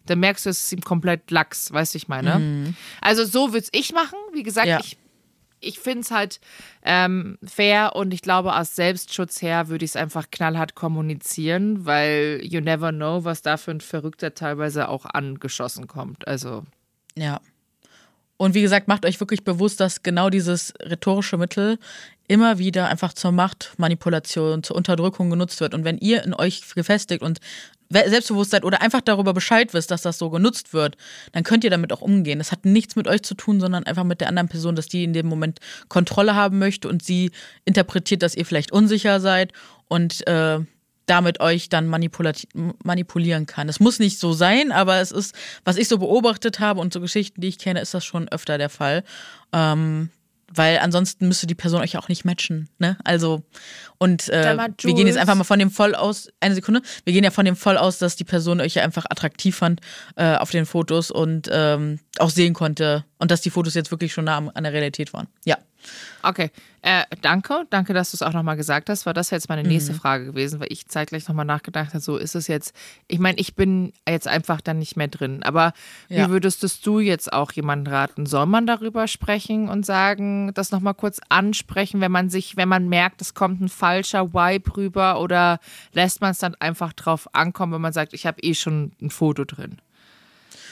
Dann merkst du, es ist ihm komplett lax, weißt du, ich meine. Mhm. Also so würde ich machen. Wie gesagt, ja. ich, ich finde es halt ähm, fair und ich glaube, aus Selbstschutz her würde ich es einfach knallhart kommunizieren, weil you never know, was da für ein Verrückter teilweise auch angeschossen kommt. Also. Ja. Und wie gesagt, macht euch wirklich bewusst, dass genau dieses rhetorische Mittel immer wieder einfach zur Machtmanipulation, zur Unterdrückung genutzt wird. Und wenn ihr in euch gefestigt und selbstbewusst seid oder einfach darüber Bescheid wisst, dass das so genutzt wird, dann könnt ihr damit auch umgehen. Das hat nichts mit euch zu tun, sondern einfach mit der anderen Person, dass die in dem Moment Kontrolle haben möchte und sie interpretiert, dass ihr vielleicht unsicher seid und äh, damit euch dann manipulieren kann. Es muss nicht so sein, aber es ist, was ich so beobachtet habe und so Geschichten, die ich kenne, ist das schon öfter der Fall. Ähm, weil ansonsten müsste die Person euch auch nicht matchen. Ne? Also, und äh, wir gehen jetzt einfach mal von dem voll aus, eine Sekunde, wir gehen ja von dem voll aus, dass die Person euch ja einfach attraktiv fand äh, auf den Fotos und ähm, auch sehen konnte und dass die Fotos jetzt wirklich schon nah an der Realität waren. Ja. Okay, äh, danke. Danke, dass du es auch nochmal gesagt hast, weil das jetzt meine nächste mhm. Frage gewesen, weil ich zeitgleich nochmal nachgedacht habe, so ist es jetzt, ich meine, ich bin jetzt einfach dann nicht mehr drin, aber ja. wie würdest du jetzt auch jemanden raten? Soll man darüber sprechen und sagen, das nochmal kurz ansprechen, wenn man sich, wenn man merkt, es kommt ein falscher Vibe rüber oder lässt man es dann einfach drauf ankommen, wenn man sagt, ich habe eh schon ein Foto drin?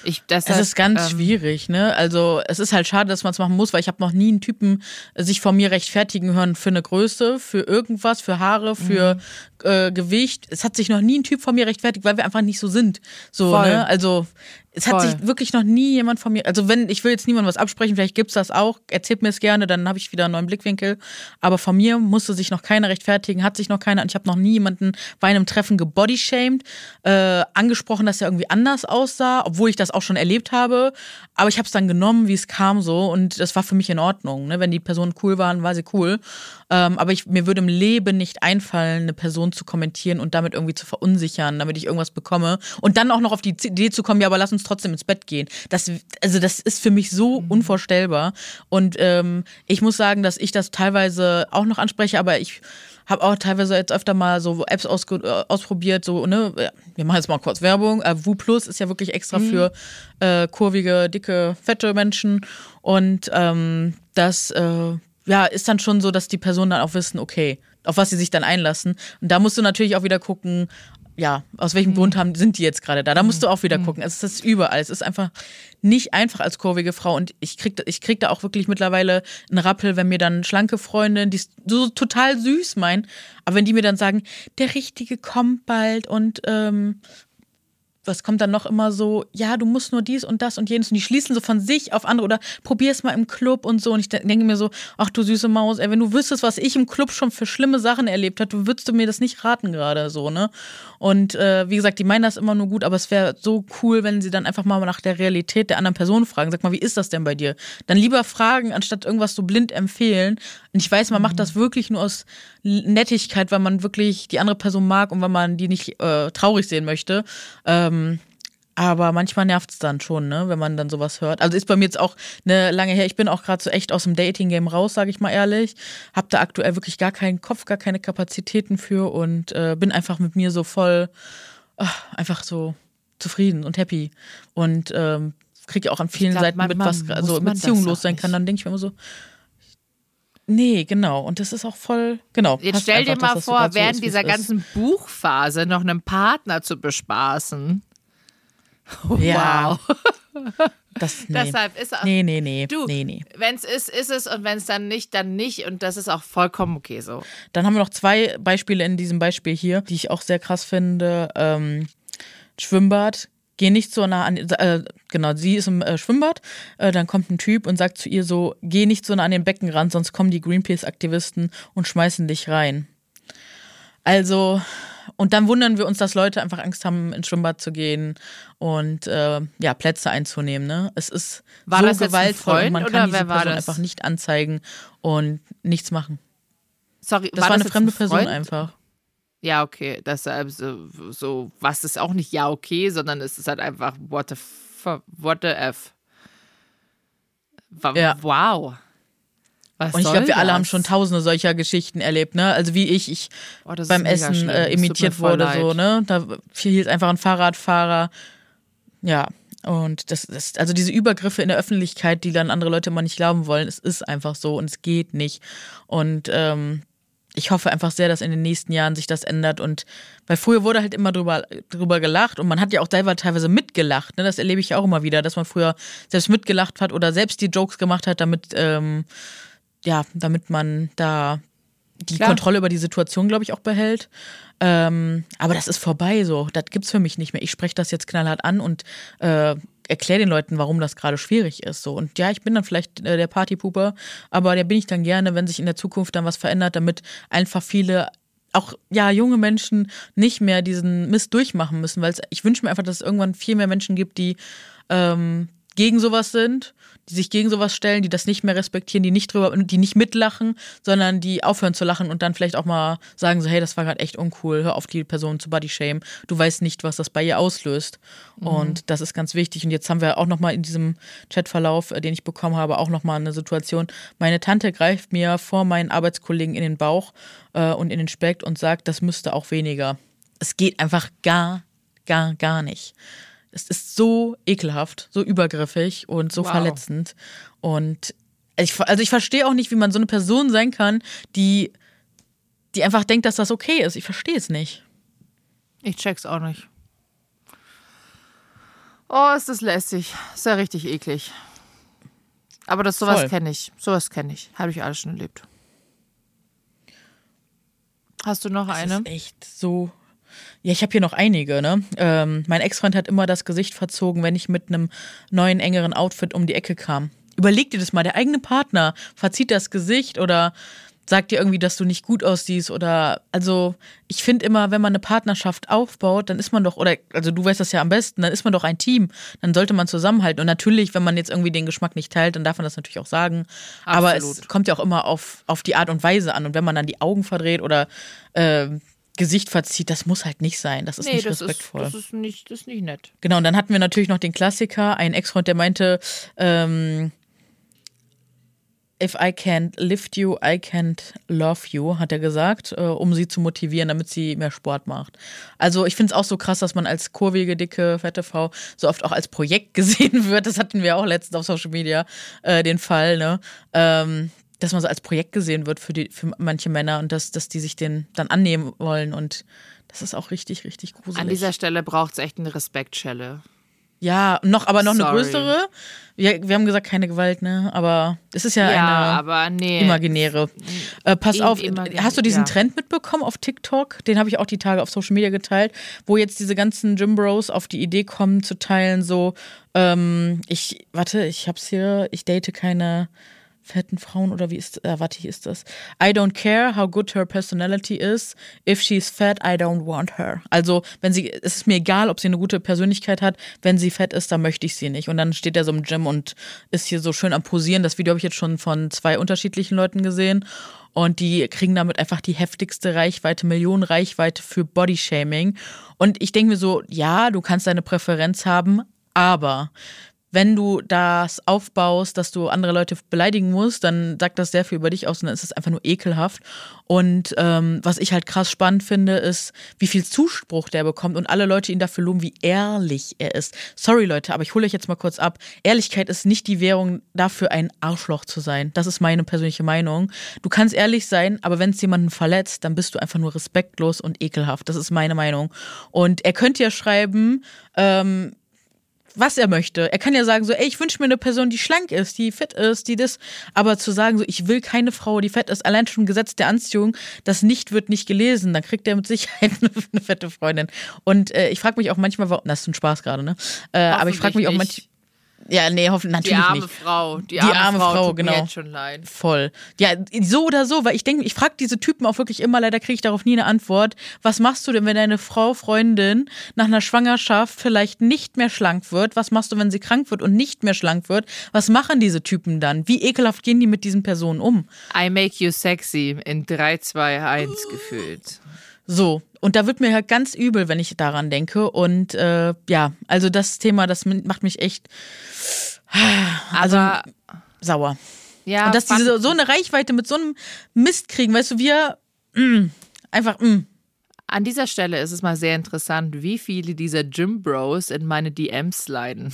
Ich, das es ist ganz ähm, schwierig, ne? Also es ist halt schade, dass man es machen muss, weil ich habe noch nie einen Typen sich vor mir rechtfertigen hören für eine Größe, für irgendwas, für Haare, für mhm. Äh, Gewicht. Es hat sich noch nie ein Typ vor mir rechtfertigt, weil wir einfach nicht so sind. So, Voll. ne? Also es hat Voll. sich wirklich noch nie jemand von mir, also wenn, ich will jetzt niemandem was absprechen, vielleicht gibt's das auch, erzählt mir es gerne, dann habe ich wieder einen neuen Blickwinkel. Aber von mir musste sich noch keiner rechtfertigen, hat sich noch keiner, und ich habe noch nie jemanden bei einem Treffen gebodyshamed, äh, angesprochen, dass er irgendwie anders aussah, obwohl ich das auch schon erlebt habe. Aber ich habe es dann genommen, wie es kam so und das war für mich in Ordnung. Ne? Wenn die Personen cool waren, war sie cool. Ähm, aber ich, mir würde im Leben nicht einfallen, eine Person zu kommentieren und damit irgendwie zu verunsichern, damit ich irgendwas bekomme. Und dann auch noch auf die Idee zu kommen, ja, aber lass uns trotzdem ins Bett gehen. Das, also das ist für mich so mhm. unvorstellbar. Und ähm, ich muss sagen, dass ich das teilweise auch noch anspreche, aber ich habe auch teilweise jetzt öfter mal so Apps aus, äh, ausprobiert, so, ne, wir machen jetzt mal kurz Werbung. Äh, Wu Plus ist ja wirklich extra mhm. für äh, kurvige, dicke, fette Menschen. Und ähm, das äh, ja, ist dann schon so, dass die Personen dann auch wissen, okay, auf was sie sich dann einlassen. Und da musst du natürlich auch wieder gucken, ja, aus welchem mhm. Grund haben, sind die jetzt gerade da? Da musst du auch wieder mhm. gucken. Es ist überall. Es ist einfach nicht einfach als kurvige Frau. Und ich krieg, ich krieg da auch wirklich mittlerweile einen Rappel, wenn mir dann schlanke Freundinnen, die so total süß meinen, aber wenn die mir dann sagen, der Richtige kommt bald und ähm, was kommt dann noch immer so, ja, du musst nur dies und das und jenes und die schließen so von sich auf andere oder probier es mal im Club und so und ich denke mir so, ach du süße Maus, ey, wenn du wüsstest, was ich im Club schon für schlimme Sachen erlebt habe, du würdest du mir das nicht raten gerade so, ne? Und äh, wie gesagt, die meinen das immer nur gut, aber es wäre so cool, wenn sie dann einfach mal nach der Realität der anderen Person fragen. Sag mal, wie ist das denn bei dir? Dann lieber fragen, anstatt irgendwas so blind empfehlen. Und ich weiß, man macht das wirklich nur aus Nettigkeit, weil man wirklich die andere Person mag und weil man die nicht äh, traurig sehen möchte. Ähm, aber manchmal nervt es dann schon, ne, wenn man dann sowas hört. Also ist bei mir jetzt auch eine lange her. Ich bin auch gerade so echt aus dem Dating-Game raus, sage ich mal ehrlich. Hab da aktuell wirklich gar keinen Kopf, gar keine Kapazitäten für und äh, bin einfach mit mir so voll, ach, einfach so zufrieden und happy. Und ähm, kriege auch an vielen glaub, Seiten mit, was also in Beziehungen los sein kann. Dann denke ich mir immer so, Nee, genau. Und das ist auch voll, genau. Jetzt stell dir mal vor, während so dieser ganzen Buchphase noch einen Partner zu bespaßen. Ja. Wow. Das, nee. Deshalb ist auch, nee, nee, nee, du, nee, nee. Wenn es ist, ist es und wenn es dann nicht, dann nicht und das ist auch vollkommen okay so. Dann haben wir noch zwei Beispiele in diesem Beispiel hier, die ich auch sehr krass finde. Ähm, Schwimmbad, geh nicht so nah an, äh, genau, sie ist im äh, Schwimmbad, äh, dann kommt ein Typ und sagt zu ihr so, geh nicht so nah an den Beckenrand, sonst kommen die Greenpeace-Aktivisten und schmeißen dich rein. Also, und dann wundern wir uns, dass Leute einfach Angst haben, ins Schwimmbad zu gehen und äh, ja, Plätze einzunehmen. Ne? Es ist war so das gewaltvoll Freund, und man kann diese Person einfach nicht anzeigen und nichts machen. Sorry, das war, war das eine fremde ein Person einfach. Ja, okay. Deshalb so, so, was ist auch nicht ja, okay, sondern es ist halt einfach what the, f what the F. Ja. Wow. Was und ich glaube, wir alle haben schon tausende solcher Geschichten erlebt, ne? Also wie ich, ich oh, beim Essen äh, imitiert wurde, leid. so, ne? Da hielt einfach ein Fahrradfahrer. Ja, Und das ist, also diese Übergriffe in der Öffentlichkeit, die dann andere Leute immer nicht glauben wollen, es ist einfach so und es geht nicht. Und ähm, ich hoffe einfach sehr, dass in den nächsten Jahren sich das ändert und weil früher wurde halt immer drüber, drüber gelacht und man hat ja auch selber teilweise mitgelacht, ne? Das erlebe ich auch immer wieder, dass man früher selbst mitgelacht hat oder selbst die Jokes gemacht hat, damit, ähm, ja, damit man da die Klar. Kontrolle über die Situation, glaube ich, auch behält. Ähm, aber das ist vorbei so. Das gibt's für mich nicht mehr. Ich spreche das jetzt knallhart an und äh, erkläre den Leuten, warum das gerade schwierig ist. So. Und ja, ich bin dann vielleicht äh, der Partypuper, aber der bin ich dann gerne, wenn sich in der Zukunft dann was verändert, damit einfach viele auch ja junge Menschen nicht mehr diesen Mist durchmachen müssen, weil ich wünsche mir einfach, dass es irgendwann viel mehr Menschen gibt, die ähm, gegen sowas sind, die sich gegen sowas stellen, die das nicht mehr respektieren, die nicht drüber, die nicht mitlachen, sondern die aufhören zu lachen und dann vielleicht auch mal sagen so, hey, das war gerade echt uncool, hör auf die Person zu Body Shame. Du weißt nicht, was das bei ihr auslöst. Mhm. Und das ist ganz wichtig. Und jetzt haben wir auch nochmal in diesem Chatverlauf, äh, den ich bekommen habe, auch nochmal eine Situation. Meine Tante greift mir vor meinen Arbeitskollegen in den Bauch äh, und in den Speck und sagt, das müsste auch weniger. Es geht einfach gar, gar, gar nicht. Es ist so ekelhaft, so übergriffig und so wow. verletzend. Und ich, also ich verstehe auch nicht, wie man so eine Person sein kann, die, die einfach denkt, dass das okay ist. Ich verstehe es nicht. Ich check's auch nicht. Oh, ist das lästig. Ist ja richtig eklig. Aber das sowas kenne ich. Sowas kenne ich. Habe ich alles schon erlebt. Hast du noch das eine? Ist echt so ja, ich habe hier noch einige. Ne? Ähm, mein Ex-Freund hat immer das Gesicht verzogen, wenn ich mit einem neuen, engeren Outfit um die Ecke kam. Überleg dir das mal, der eigene Partner verzieht das Gesicht oder sagt dir irgendwie, dass du nicht gut aussiehst oder also ich finde immer, wenn man eine Partnerschaft aufbaut, dann ist man doch oder also du weißt das ja am besten, dann ist man doch ein Team, dann sollte man zusammenhalten und natürlich, wenn man jetzt irgendwie den Geschmack nicht teilt, dann darf man das natürlich auch sagen, Absolut. aber es kommt ja auch immer auf auf die Art und Weise an und wenn man dann die Augen verdreht oder äh, Gesicht verzieht, das muss halt nicht sein. Das ist nee, nicht das respektvoll. Ist, das, ist nicht, das ist nicht nett. Genau, und dann hatten wir natürlich noch den Klassiker, ein Ex-Freund, der meinte, ähm, If I can't lift you, I can't love you, hat er gesagt, äh, um sie zu motivieren, damit sie mehr Sport macht. Also ich finde es auch so krass, dass man als kurvige, dicke, fette Frau so oft auch als Projekt gesehen wird. Das hatten wir auch letztens auf Social Media, äh, den Fall, ne? Ähm, dass man so als Projekt gesehen wird für, die, für manche Männer und dass, dass die sich den dann annehmen wollen. Und das ist auch richtig, richtig gruselig. An dieser Stelle braucht es echt eine Respektschelle. Ja, noch, aber noch Sorry. eine größere. Wir, wir haben gesagt, keine Gewalt, ne? Aber es ist ja, ja eine nee. imaginäre. Äh, pass Im, auf, hast du diesen ja. Trend mitbekommen auf TikTok? Den habe ich auch die Tage auf Social Media geteilt, wo jetzt diese ganzen Gym Bros auf die Idee kommen zu teilen, so, ähm, ich, warte, ich hab's hier, ich date keine fetten Frauen oder wie ist, äh, warte, hier ist das. I don't care how good her personality is. If she's fat, I don't want her. Also, wenn sie, es ist mir egal, ob sie eine gute Persönlichkeit hat. Wenn sie fett ist, dann möchte ich sie nicht. Und dann steht er so im Gym und ist hier so schön am Posieren. Das Video habe ich jetzt schon von zwei unterschiedlichen Leuten gesehen. Und die kriegen damit einfach die heftigste Reichweite, Millionen Reichweite für Bodyshaming. Und ich denke mir so, ja, du kannst deine Präferenz haben, aber wenn du das aufbaust, dass du andere Leute beleidigen musst, dann sagt das sehr viel über dich aus und dann ist es einfach nur ekelhaft. Und ähm, was ich halt krass spannend finde, ist, wie viel Zuspruch der bekommt und alle Leute ihn dafür loben, wie ehrlich er ist. Sorry Leute, aber ich hole euch jetzt mal kurz ab. Ehrlichkeit ist nicht die Währung dafür, ein Arschloch zu sein. Das ist meine persönliche Meinung. Du kannst ehrlich sein, aber wenn es jemanden verletzt, dann bist du einfach nur respektlos und ekelhaft. Das ist meine Meinung. Und er könnte ja schreiben, ähm, was er möchte. Er kann ja sagen so, ey, ich wünsche mir eine Person, die schlank ist, die fit ist, die das, aber zu sagen so, ich will keine Frau, die fett ist, allein schon Gesetz der Anziehung, das nicht wird nicht gelesen, dann kriegt er mit Sicherheit eine, eine fette Freundin. Und äh, ich frage mich auch manchmal, warum, das ist ein Spaß gerade, ne? Äh, aber ich frage mich auch manchmal, ja, nee, hoffentlich natürlich nicht. Die arme nicht. Frau, die, die arme, arme, Frau, Frau genau. jetzt schon leid. Voll. Ja, so oder so, weil ich denke, ich frage diese Typen auch wirklich immer, leider kriege ich darauf nie eine Antwort. Was machst du denn, wenn deine Frau, Freundin nach einer Schwangerschaft vielleicht nicht mehr schlank wird? Was machst du, wenn sie krank wird und nicht mehr schlank wird? Was machen diese Typen dann? Wie ekelhaft gehen die mit diesen Personen um? I make you sexy in 3, 2, 1 gefühlt. So, und da wird mir halt ganz übel, wenn ich daran denke. Und äh, ja, also das Thema, das macht mich echt also Aber, sauer. Ja, und dass die so, so eine Reichweite mit so einem Mist kriegen, weißt du, wir mh, mm, einfach mh. Mm. An dieser Stelle ist es mal sehr interessant, wie viele dieser Gym Bros in meine DMs leiden.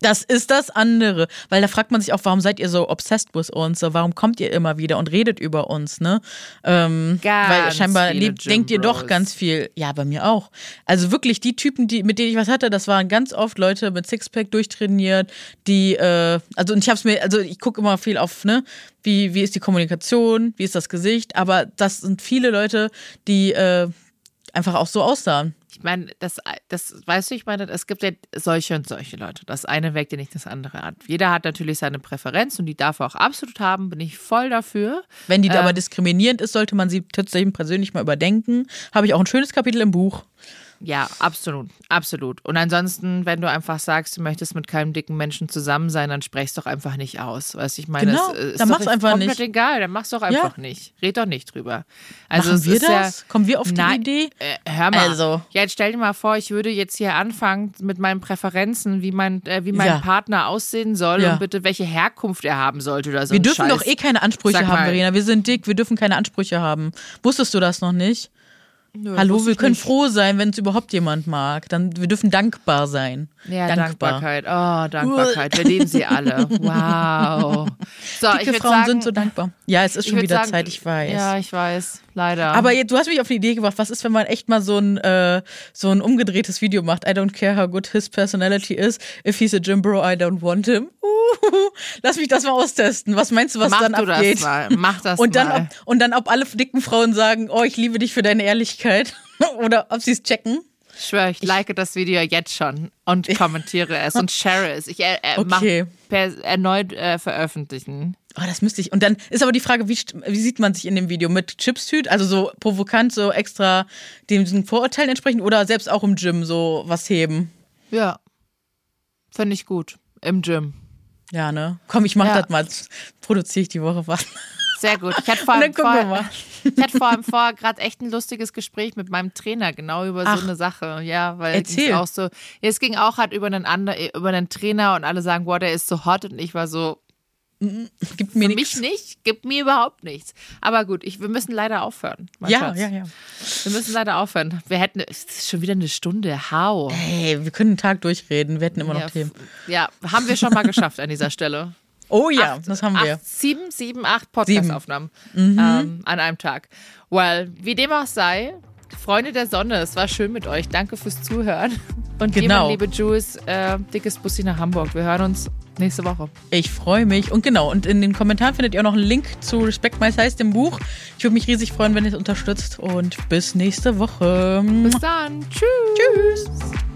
Das ist das andere, weil da fragt man sich auch, warum seid ihr so obsessed with uns? So, warum kommt ihr immer wieder und redet über uns, ne? Ähm, weil scheinbar denkt ihr doch ganz viel. Ja, bei mir auch. Also wirklich die Typen, die mit denen ich was hatte, das waren ganz oft Leute mit Sixpack durchtrainiert, die äh, also und ich hab's mir also ich gucke immer viel auf, ne? Wie wie ist die Kommunikation, wie ist das Gesicht, aber das sind viele Leute, die äh, einfach auch so aussahen. Ich meine, das, das weißt du, ich meine, es gibt ja solche und solche Leute. Das eine weckt ja nicht das andere an. Jeder hat natürlich seine Präferenz und die darf er auch absolut haben, bin ich voll dafür. Wenn die ähm, aber diskriminierend ist, sollte man sie tatsächlich persönlich mal überdenken. Habe ich auch ein schönes Kapitel im Buch. Ja, absolut, absolut. Und ansonsten, wenn du einfach sagst, du möchtest mit keinem dicken Menschen zusammen sein, dann sprechst doch einfach nicht aus. Weißt ich meine, genau, es ist dann mach's einfach komplett nicht. egal, dann mach's doch einfach ja. nicht. Red doch nicht drüber. Also Machen wir das? Ja, Kommen wir auf die nein, Idee? Äh, hör mal. Also. Ja, jetzt stell dir mal vor, ich würde jetzt hier anfangen mit meinen Präferenzen, wie mein, äh, wie mein ja. Partner aussehen soll und bitte welche Herkunft er haben sollte oder so. Wir dürfen Scheiß. doch eh keine Ansprüche haben, Verena. Wir sind dick, wir dürfen keine Ansprüche haben. Wusstest du das noch nicht? Nö, Hallo, wir können nicht. froh sein, wenn es überhaupt jemand mag. Dann, wir dürfen dankbar sein. Ja, Dankbar. Dankbarkeit. Oh, Dankbarkeit. Wir lieben sie alle. Wow. So, Dicke Frauen sagen, sind so dankbar. Ja, es ist schon wieder sagen, Zeit, ich weiß. Ja, ich weiß. Leider. Aber jetzt, du hast mich auf die Idee gebracht, was ist, wenn man echt mal so ein, äh, so ein umgedrehtes Video macht? I don't care how good his personality is. If he's a gym bro, I don't want him. Uh, lass mich das mal austesten. Was meinst du, was Mach dann du abgeht? Das mal. Mach das und dann, mal. Ob, und dann, ob alle dicken Frauen sagen, oh, ich liebe dich für deine Ehrlichkeit. Oder ob sie es checken. Ich schwöre, ich, ich like das Video jetzt schon und kommentiere es und share es. Ich äh, äh okay. mache erneut äh, veröffentlichen. Oh, das müsste ich. Und dann ist aber die Frage, wie, wie sieht man sich in dem Video? Mit Chipstüt, also so provokant, so extra den Vorurteilen entsprechend oder selbst auch im Gym so was heben? Ja. Finde ich gut. Im Gym. Ja, ne? Komm, ich mach ja. das mal. Produziere ich die Woche was. Sehr gut. Ich hatte vor allem vor, ich hatte vor, vor gerade echt ein lustiges Gespräch mit meinem Trainer genau über Ach, so eine Sache. Ja, weil es auch so. Es ging auch halt über einen anderen, über einen Trainer und alle sagen, boah, der ist so hot und ich war so, Gibt mir Für mich nicht, gibt mir überhaupt nichts. Aber gut, ich, wir müssen leider aufhören. Ja, Schatz. ja, ja. Wir müssen leider aufhören. Wir hätten, es ist schon wieder eine Stunde. How? Hey, wir können einen Tag durchreden. Wir hätten immer ja, noch Themen. Ja, haben wir schon mal geschafft an dieser Stelle. Oh ja, acht, das haben wir. Acht, sieben, sieben, acht Podcast-Aufnahmen mhm. ähm, an einem Tag. Well, wie dem auch sei, Freunde der Sonne, es war schön mit euch. Danke fürs Zuhören. Und genau. liebe Jules, äh, dickes Bussi nach Hamburg. Wir hören uns nächste Woche. Ich freue mich. Und genau, und in den Kommentaren findet ihr auch noch einen Link zu Respect My Size, dem Buch. Ich würde mich riesig freuen, wenn ihr es unterstützt. Und bis nächste Woche. Bis dann. Tschüss. Tschüss.